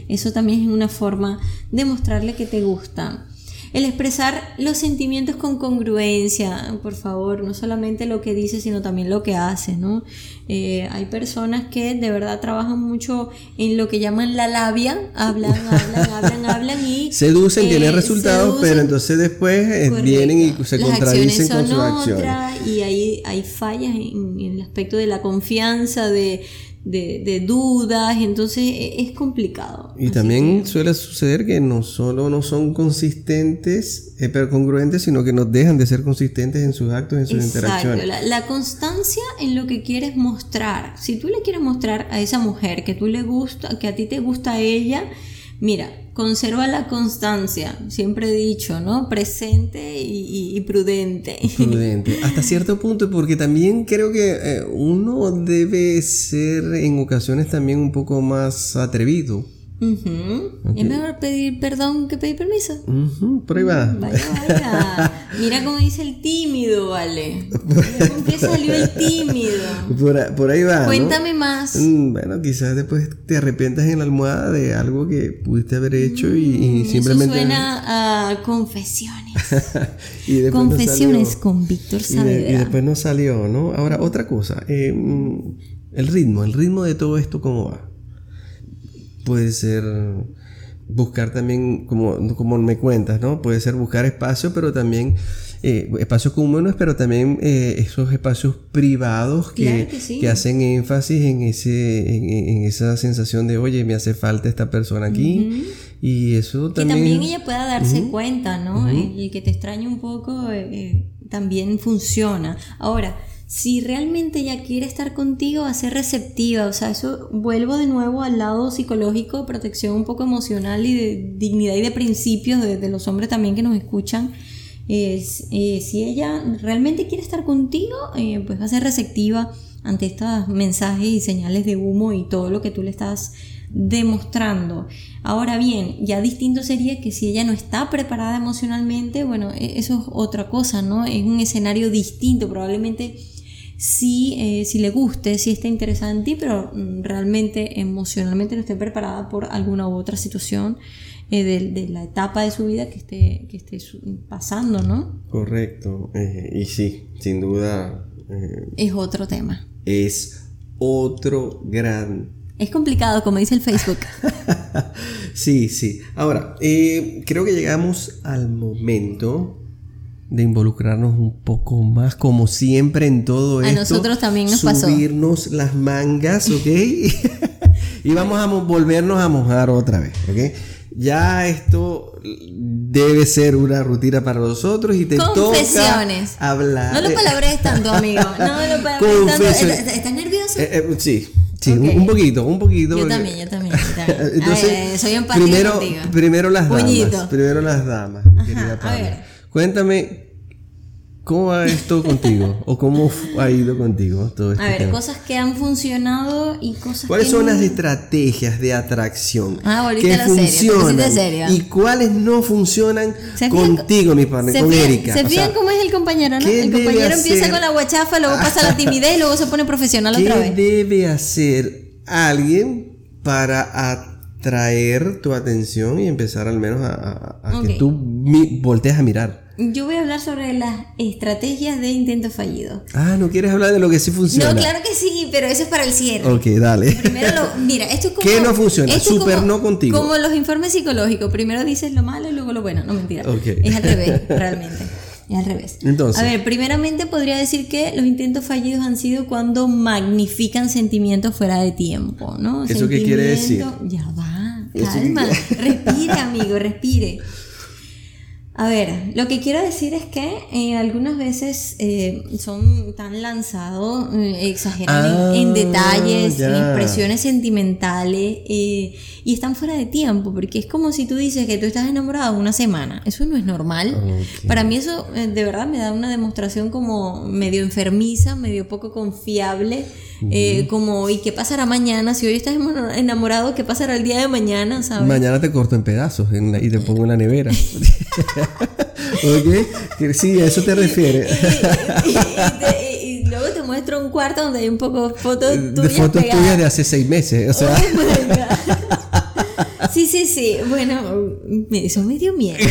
Eso también es una forma de mostrarle que te gusta. El expresar los sentimientos con congruencia, por favor, no solamente lo que dices, sino también lo que haces, ¿no? Eh, hay personas que de verdad trabajan mucho en lo que llaman la labia, hablan, hablan, hablan, hablan y... Seducen, tienen eh, resultados, pero entonces después eh, vienen y se contradicen con sus acciones. y ahí hay fallas en, el aspecto de la confianza, de, de, dudas, entonces e, es complicado. Y también suele suceder que no solo no son consistentes, eh, pero congruentes, sino que no dejan de ser consistentes en sus actos, en sus interacciones. La, la constancia en lo que quieres mostrar. Si tú le quieres mostrar a esa mujer que tú le gusta, que a ti te gusta ella, mira, conserva la constancia, siempre he dicho, ¿no? Presente y, prudente. Prudente, hasta cierto punto, porque también creo que eh, uno debe ser en ocasiones también un poco más atrevido. Es mejor pedir perdón que pedir permiso. Por ahí va. Vaya, vaya. Mira cómo dice el tímido, vale. Cómo que salió el tímido. Por, ahí va. Cuéntame más. Mm, bueno, quizás después te arrepientas en la almohada de algo que pudiste haber hecho y, mm, simplemente. Eso suena a confesiones. confesiones con Víctor Saavedra. Y, después no salió, ¿no? Ahora, otra cosa. Eh, mm, el ritmo, el ritmo de todo esto, ¿cómo va? Puede ser buscar también, como, como me cuentas, ¿no? Puede ser buscar espacio, pero también eh, espacios comunes, pero también eh, esos espacios privados que, que, hacen énfasis en, ese, en, esa sensación de, oye, me hace falta esta persona aquí. Y eso también... Que también ella pueda darse cuenta, ¿no? Y que te extrañe un poco, eh, también funciona. Ahora, si realmente ella quiere estar contigo, va a ser receptiva. O sea, eso vuelvo de nuevo al lado psicológico, protección un poco emocional y de dignidad y de principios de, los hombres también que nos escuchan. Eh, si ella realmente quiere estar contigo, eh, pues va a ser receptiva ante estos mensajes y señales de humo y todo lo que tú le estás demostrando. Ahora bien, ya distinto sería que si ella no está preparada emocionalmente, bueno, e, eso es otra cosa, ¿no? Es un escenario distinto, probablemente si, eh, si le guste, si está interesada en ti, pero mm, realmente emocionalmente no esté preparada por alguna u otra situación eh, de, la etapa de su vida que esté, que esté pasando, ¿no? Correcto, eh, y sí, sin duda. es otro tema. Es otro gran es complicado, como dice el Facebook. sí, sí. Ahora, creo que llegamos al momento de involucrarnos un poco más, como siempre en todo esto. A nosotros también nos pasó. Subirnos las mangas, ¿ok? y vamos a volvernos a mojar otra vez, ¿ok? Ya esto debe ser una rutina para nosotros y te Confesiones. toca hablar. No lo palabres tanto, amigo. No lo palabres tanto. ¿Estás nervioso? Eh, eh, sí. Sí, un poquito, un poquito. Yo también, yo también. Entonces, soy empática primero, contigo. primero las damas. Primero las damas, querida A ver. Cuéntame, ¿cómo va esto contigo? ¿O cómo ha ido contigo todo esto? A ver, cosas que han funcionado y cosas ¿Cuáles son las estrategias de atracción ah, que funcionan y cuáles no funcionan contigo, mi padre, con Erika? ¿Se fijan cómo es el compañero, no? El compañero empieza con la guachafa, luego pasa la timidez y luego se pone profesional otra vez. ¿Qué debe hacer alguien para atraer tu atención y empezar al menos a, que tú voltees a mirar? Yo voy a hablar sobre las estrategias de intento fallido. Ah, ¿no quieres hablar de lo que sí funciona? No, claro que sí, pero eso es para el cierre. Ok, dale. Primero lo, mira, esto es como... ¿Qué no funciona? Súper no contigo. Como los informes psicológicos. Primero dices lo malo y luego lo bueno. No, mentira. Es al revés, realmente. Es al revés. Entonces. A ver, primeramente podría decir que los intentos fallidos han sido cuando magnifican sentimientos fuera de tiempo, ¿no? ¿Eso qué quiere decir? Ya va, calma. Respire, amigo, respire. A ver, lo que quiero decir es que eh, algunas veces eh, son tan lanzados, eh, exageran en, ah, detalles, en expresiones sentimentales y están fuera de tiempo, porque es como si tú dices que tú estás enamorado una semana. Eso no es normal. Para mí eso de verdad me da una demostración como medio enfermiza, medio poco confiable. Como, ¿y qué pasará mañana? Si hoy estás enamorado, ¿qué pasará el día de mañana? ¿sabes? Mañana te corto en pedazos y te pongo en la nevera. ¿Ok? Sí, a eso te refieres. Y, luego te muestro un cuarto donde hay un poco fotos tuyas. De fotos tuyas de hace seis meses, o sea. Oh sí, sí, sí. Bueno, eso me dio miedo.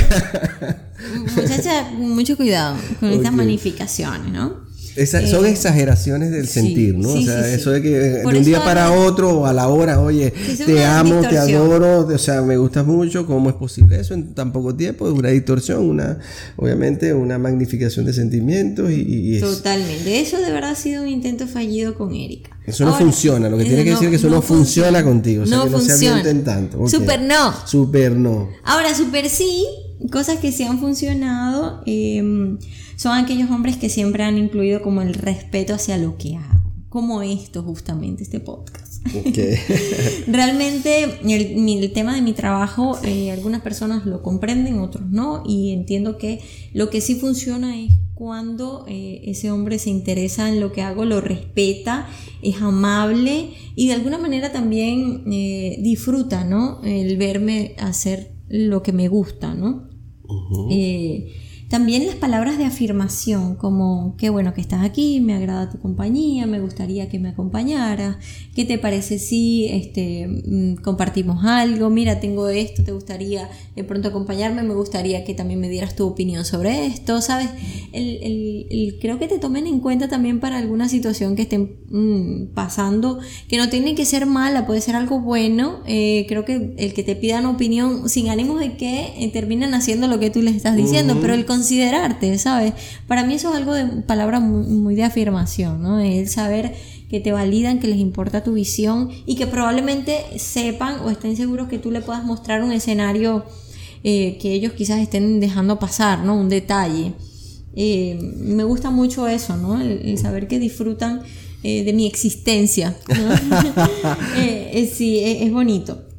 Muchacha, mucho cuidado con estas magnificaciones, ¿no? Son exageraciones del sentir, ¿no? o sea, eso de que de un día para otro o a la hora, oye, te amo, te adoro, o sea, me gustas mucho, ¿cómo es posible eso en tan poco tiempo? Es una distorsión, una, obviamente, una magnificación de sentimientos y, Totalmente, eso de verdad ha sido un intento fallido con Erika. Eso no funciona, lo que tiene que decir es que eso no, funciona, contigo, o sea, no que no funciona. se tanto. Super no. Super no. Ahora, super sí, cosas que sí han funcionado. Eh, son aquellos hombres que siempre han incluido como el respeto hacia lo que hago, como esto justamente, este podcast. Realmente el, tema de mi trabajo, eh, algunas personas lo comprenden, otros no, y entiendo que lo que sí funciona es cuando eh, ese hombre se interesa en lo que hago, lo respeta, es amable y de alguna manera también eh, disfruta, ¿no? El verme hacer lo que me gusta, ¿no? Uhum. E También las palabras de afirmación, como qué bueno que estás aquí, me agrada tu compañía, me gustaría que me acompañaras, qué te parece si este, mm, compartimos algo, mira, tengo esto, te gustaría de pronto acompañarme, me gustaría que también me dieras tu opinión sobre esto, ¿sabes? El, creo que te tomen en cuenta también para alguna situación que estén mm, pasando, que no tiene que ser mala, puede ser algo bueno, eh, creo que el que te pidan opinión sin ánimos de que eh, terminen haciendo lo que tú les estás diciendo, pero el considerarte, ¿sabes? Para mí eso es algo de palabra muy, de afirmación, ¿no? El saber que te validan, que les importa tu visión y que probablemente sepan o estén seguros que tú le puedas mostrar un escenario eh, que ellos quizás estén dejando pasar, ¿no? Un detalle. Eh, me gusta mucho eso, ¿no? El, saber que disfrutan eh, de mi existencia. sí, es bonito.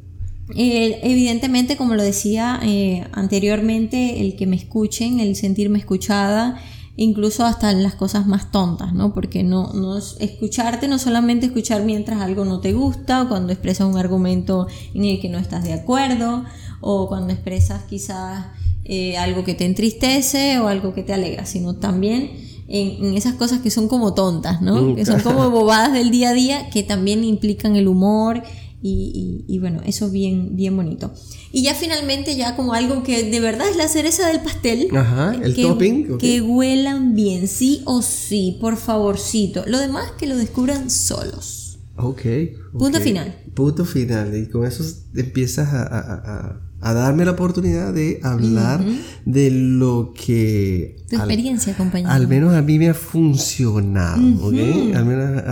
Eh, evidentemente, como lo decía eh, anteriormente, el que me escuchen, el sentirme escuchada, incluso hasta en las cosas más tontas, ¿no? Porque no, no es escucharte, no solamente escuchar mientras algo no te gusta, o cuando expresas un argumento en el que no estás de acuerdo, o cuando expresas quizás eh, algo que te entristece o algo que te alegra, sino también en, en, esas cosas que son como tontas, ¿no? Que son como bobadas del día a día, que también implican el humor y, bueno, eso bien, bien bonito. Y ya finalmente, ya como algo que de verdad es la cereza del pastel. Ajá, el que, topping. Que huelan bien, sí o sí, por favorcito. Lo demás que lo descubran solos. Ok. Punto final. Punto final. Y con eso empiezas a, darme la oportunidad de hablar de lo que... Tu experiencia, compañero. Al menos a mí me ha funcionado, ¿ok? Al menos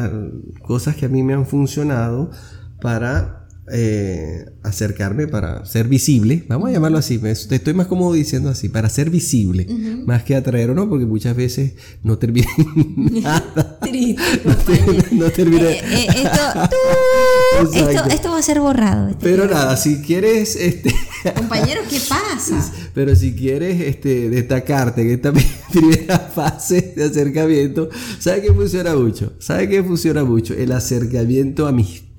cosas que a mí me han funcionado para eh, acercarme, para ser visible, vamos a llamarlo así, estoy más cómodo diciendo así, para ser visible, más que atraer o no, porque muchas veces no termina nada. Triste, no, termina. Eh, eh, esto, esto, va a ser borrado. Este Pero nada, si quieres, este, compañero, ¿qué pasa? Pero si quieres, este, destacarte en esta primera fase de acercamiento, ¿sabes qué funciona mucho? ¿Sabes qué funciona mucho? El acercamiento amistoso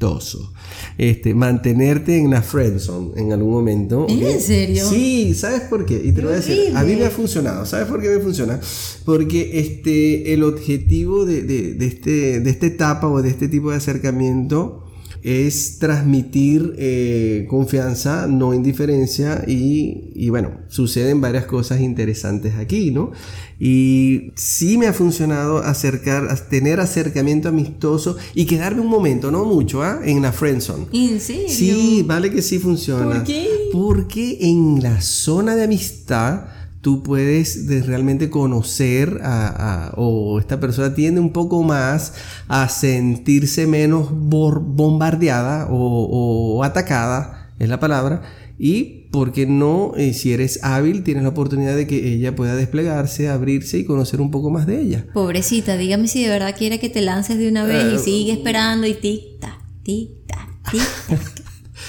este, mantenerte en la friendzone en algún momento. ¿En serio? Sí, ¿sabes por qué? Y te lo voy a decir, a mí me ha funcionado. ¿Sabes por qué me funciona? Porque este, el objetivo de, de, este, de esta etapa o de este tipo de acercamiento es transmitir eh, confianza, no indiferencia y, y, bueno, suceden varias cosas interesantes aquí, ¿no? Y sí me ha funcionado acercar, tener acercamiento amistoso y quedarme un momento, no mucho, ¿ah? En la friendzone. ¿En serio? Sí, vale que sí funciona. ¿Por qué? Porque en la zona de amistad tú puedes realmente conocer a, o esta persona tiende un poco más a sentirse menos bombardeada o, o atacada, es la palabra, y porque no, eh, si eres hábil, tienes la oportunidad de que ella pueda desplegarse, abrirse y conocer un poco más de ella. Pobrecita, dígame si de verdad quiere que te lances de una vez y eh, sigue esperando y tic-tac, tic-tac, tic-tac.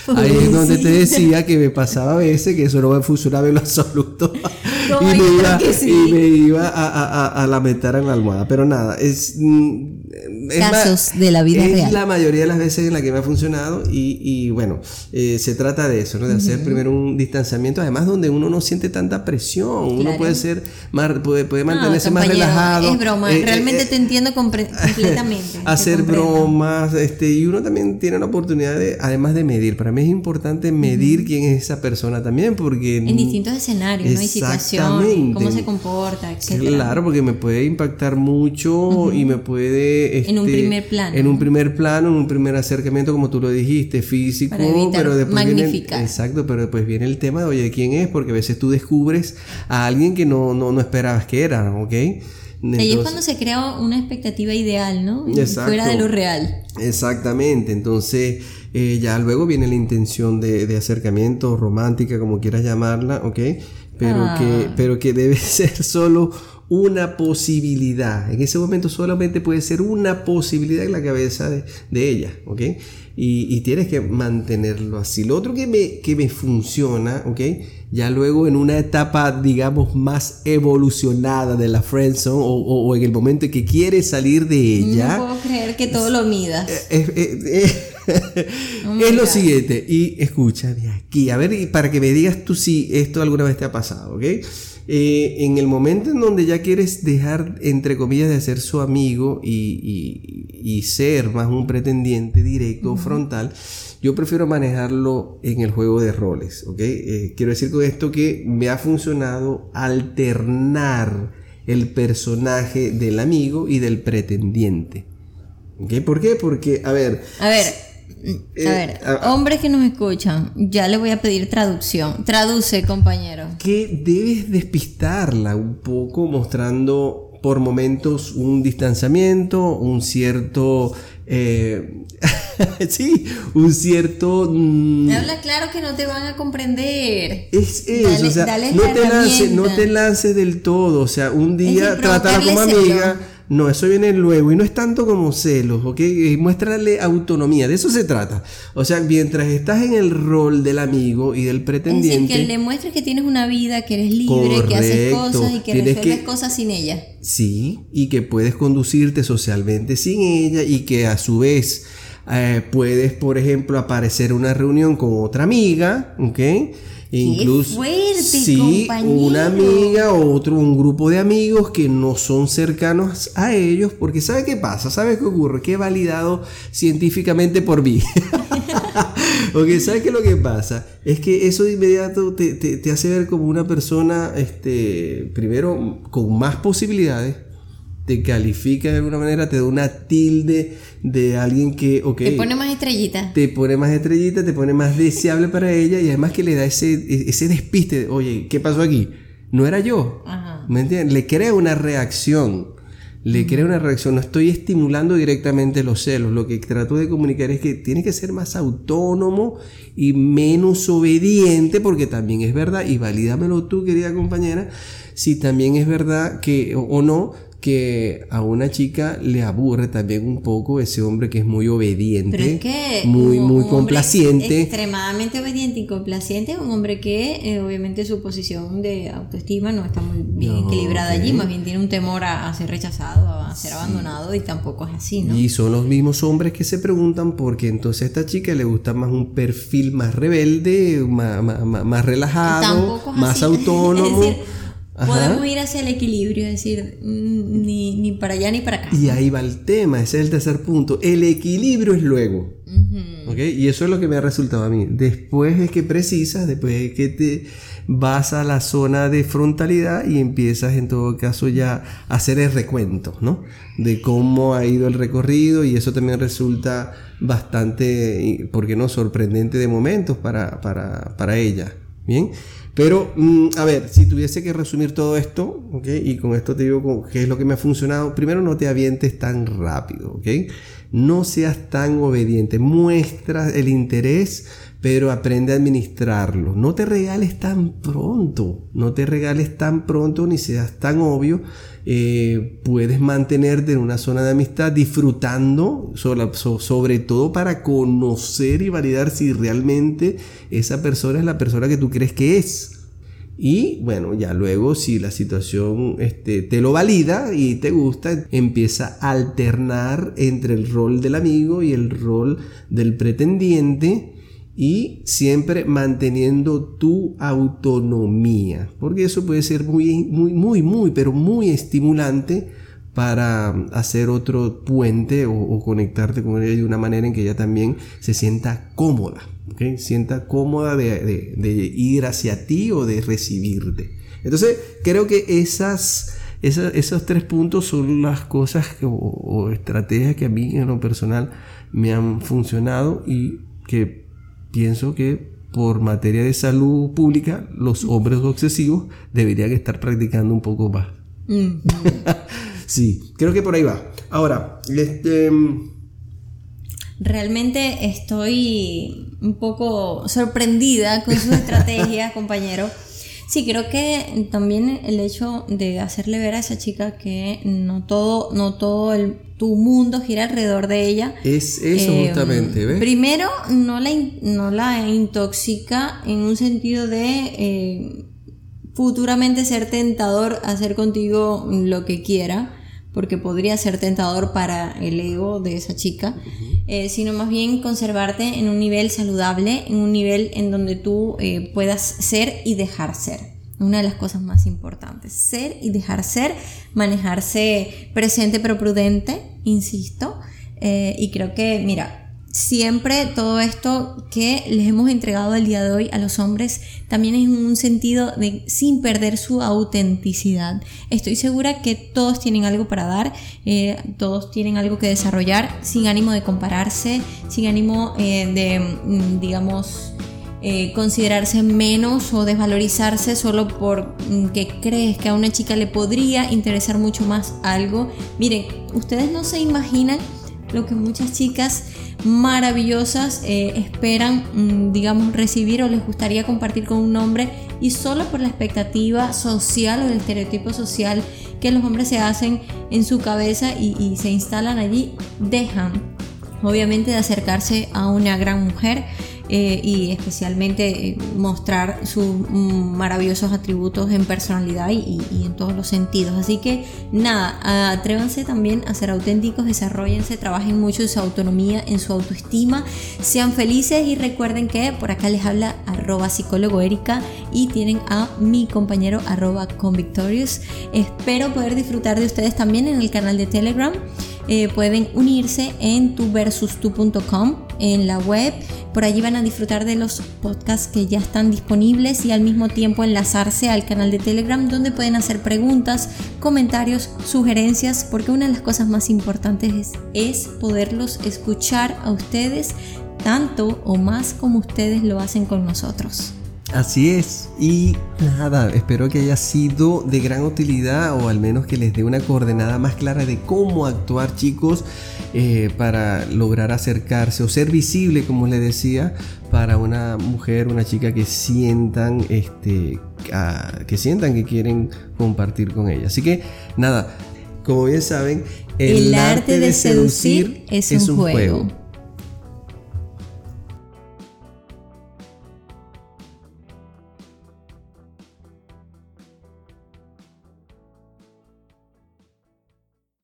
Ahí es donde te decía que me pasaba a veces que eso no me funcionaba en lo absoluto. y, me iba, y, me iba, a, a, a, lamentar en la almohada. Pero nada, es. Casos de la vida es la mayoría de las veces en la que me ha funcionado. Y, y bueno, eh, se trata de eso, ¿no? De hacer primero un distanciamiento, además donde uno no siente tanta presión. Uno puede ser más, puede, puede mantenerse más relajado. Es broma, eh, realmente eh, te entiendo completamente. hacer bromas, este, y uno también tiene la oportunidad de, además de medir, para mí es importante medir quién es esa persona también, porque... En distintos escenarios, ¿no? Y situaciones cómo se comporta, etc. Claro, porque me puede impactar mucho y me puede... en un este, primer plano. En un primer plano, en un primer acercamiento, como tú lo dijiste, físico, pero después viene... Exacto, pero después viene el tema de, oye, ¿quién es? Porque a veces tú descubres a alguien que no, no, no esperabas que era, ¿ok? Ahí es cuando se crea una expectativa ideal, ¿no? Fuera de lo real. Exactamente, entonces eh, ya luego viene la intención de, acercamiento romántica, como quieras llamarla, ¿ok? Pero, que, ah. pero que debe ser solo una posibilidad. En ese momento solamente puede ser una posibilidad en la cabeza de, ella, ¿ok? Y, y, tienes que mantenerlo así. Lo otro que me, que me funciona, ¿ok? ya luego en una etapa, digamos, más evolucionada de la friendzone o, o, en el momento en que quieres salir de ella. No puedo creer que todo lo midas. Eh, eh, eh, oh es lo siguiente, y escucha de aquí, a ver, para que me digas tú si esto alguna vez te ha pasado, ¿ok? en el momento en donde ya quieres dejar, entre comillas, de ser su amigo y, y, ser más un pretendiente directo o frontal, yo prefiero manejarlo en el juego de roles, ¿ok? Eh, quiero decir con esto que me ha funcionado alternar el personaje del amigo y del pretendiente. ¿Ok? ¿Por qué? Porque, a ver... A ver, a ver, eh, hombres que nos escuchan, ya le voy a pedir traducción. Traduce, compañero. Que debes despistarla un poco mostrando por momentos un distanciamiento, un cierto eh, sí, un cierto... Mm, habla claro que no te van a comprender. Es eso, o sea, no, te lances, no te lances del todo, o sea, un día tratarla como amiga no, eso viene luego y no es tanto como celos, ¿ok? Muéstrale autonomía, de eso se trata. O sea, mientras estás en el rol del amigo y del pretendiente... Es que le muestres que tienes una vida, que eres libre, que haces cosas y que resuelves cosas sin ella. Sí, y que puedes conducirte socialmente sin ella y que a su vez eh, puedes, por ejemplo, aparecer en una reunión con otra amiga, ¿ok? Incluso fuerte, sí, una amiga o otro, un grupo de amigos que no son cercanos a ellos, porque ¿sabe qué pasa? ¿Sabe qué ocurre? Que he validado científicamente por mí. porque ¿sabe qué lo que pasa? Es que eso de inmediato te, te hace ver como una persona, este, primero, con más posibilidades te califica de alguna manera, te da una tilde de alguien que, ok. Te pone más estrellita. Te pone más estrellita, te pone más deseable para ella y además que le da ese, ese despiste, oye, ¿qué pasó aquí? No era yo. ¿Me entiendes? Le crea una reacción. Le crea una reacción. No estoy estimulando directamente los celos. Lo que trato de comunicar es que tiene que ser más autónomo y menos obediente, porque también es verdad, y valídamelo tú, querida compañera, si también es verdad que, o no, que a una chica le aburre también un poco ese hombre que es muy obediente, muy, muy complaciente. Extremadamente obediente y complaciente, un hombre que eh, obviamente su posición de autoestima no está muy bien equilibrada allí, más bien tiene un temor a, ser rechazado, a ser abandonado y tampoco es así, ¿no? Y son los mismos hombres que se preguntan por qué entonces a esta chica le gusta más un perfil más rebelde, más, más, relajado, más autónomo. Podemos ir hacia el equilibrio, es decir, mm, ni, ni, para allá ni para acá. Y ahí va el tema, ese es el tercer punto. El equilibrio es luego. Y eso es lo que me ha resultado a mí. Después es que precisas, después es que te vas a la zona de frontalidad y empiezas en todo caso ya a hacer el recuento, ¿no? De cómo ha ido el recorrido y eso también resulta bastante, ¿por qué no? Sorprendente de momentos para, para, para ella. Bien. Pero, mm, a ver, si tuviese que resumir todo esto, ¿ok? Y con esto te digo qué es lo que me ha funcionado. Primero, no te avientes tan rápido, ¿ok? No seas tan obediente. Muestra el interés, pero aprende a administrarlo. No te regales tan pronto. No te regales tan pronto ni seas tan obvio. Eh, puedes mantenerte en una zona de amistad disfrutando, sobre todo para conocer y validar si realmente esa persona es la persona que tú crees que es. Y bueno, ya luego si la situación este, te lo valida y te gusta, empieza a alternar entre el rol del amigo y el rol del pretendiente y siempre manteniendo tu autonomía, porque eso puede ser muy, muy, muy, muy, pero muy estimulante para hacer otro puente o, conectarte con ella de una manera en que ella también se sienta cómoda, ¿okay? sienta cómoda de, de, ir hacia ti o de recibirte. Entonces, creo que esas, esos tres puntos son las cosas o, estrategias que a mí en lo personal me han funcionado y que pienso que por materia de salud pública los hombres obsesivos deberían estar practicando un poco más. sí, creo que por ahí va. Ahora, este... Realmente estoy un poco sorprendida con sus estrategias, compañero. Sí, creo que también el hecho de hacerle ver a esa chica que no todo, no todo el, tu mundo gira alrededor de ella. Es eso eh, justamente, ¿ves? Primero, no la, no la intoxica en un sentido de eh, futuramente ser tentador, hacer contigo lo que quiera porque podría ser tentador para el ego de esa chica, eh, sino más bien conservarte en un nivel saludable, en un nivel en donde tú eh, puedas ser y dejar ser. Una de las cosas más importantes, ser y dejar ser, manejarse presente pero prudente, insisto, eh, y creo que, mira, siempre todo esto que les hemos entregado el día de hoy a los hombres también es un sentido de sin perder su autenticidad. Estoy segura que todos tienen algo para dar, eh, todos tienen algo que desarrollar sin ánimo de compararse, sin ánimo eh, de, mm, digamos, eh, considerarse menos o desvalorizarse solo porque mm, crees que a una chica le podría interesar mucho más algo. Miren, ustedes no se imaginan lo que muchas chicas maravillosas eh, esperan, mm, digamos, recibir o les gustaría compartir con un hombre y solo por la expectativa social o el estereotipo social que los hombres se hacen en su cabeza y, y se instalan allí, dejan obviamente de acercarse a una gran mujer eh, y especialmente eh, mostrar sus maravillosos atributos en personalidad y, en todos los sentidos. Así que nada, atrévanse también a ser auténticos, desarrollense, trabajen mucho en su autonomía, en su autoestima, sean felices y recuerden que por acá les habla arroba psicólogo Erika y tienen a mi compañero arroba convictorious. Espero poder disfrutar de ustedes también en el canal de Telegram. Eh, pueden unirse en tuversustu.com en la web. Por allí van a disfrutar de los podcasts que ya están disponibles y al mismo tiempo enlazarse al canal de Telegram donde pueden hacer preguntas, comentarios, sugerencias, porque una de las cosas más importantes es, es poderlos escuchar a ustedes tanto o más como ustedes lo hacen con nosotros. Así es. Y nada, espero que haya sido de gran utilidad o al menos que les dé una coordenada más clara de cómo actuar chicos eh, para lograr acercarse o ser visible, como les decía, para una mujer, una chica que sientan, este, que sientan que quieren compartir con ella. Así que nada, como bien saben, el, arte, de seducir, es, un, juego.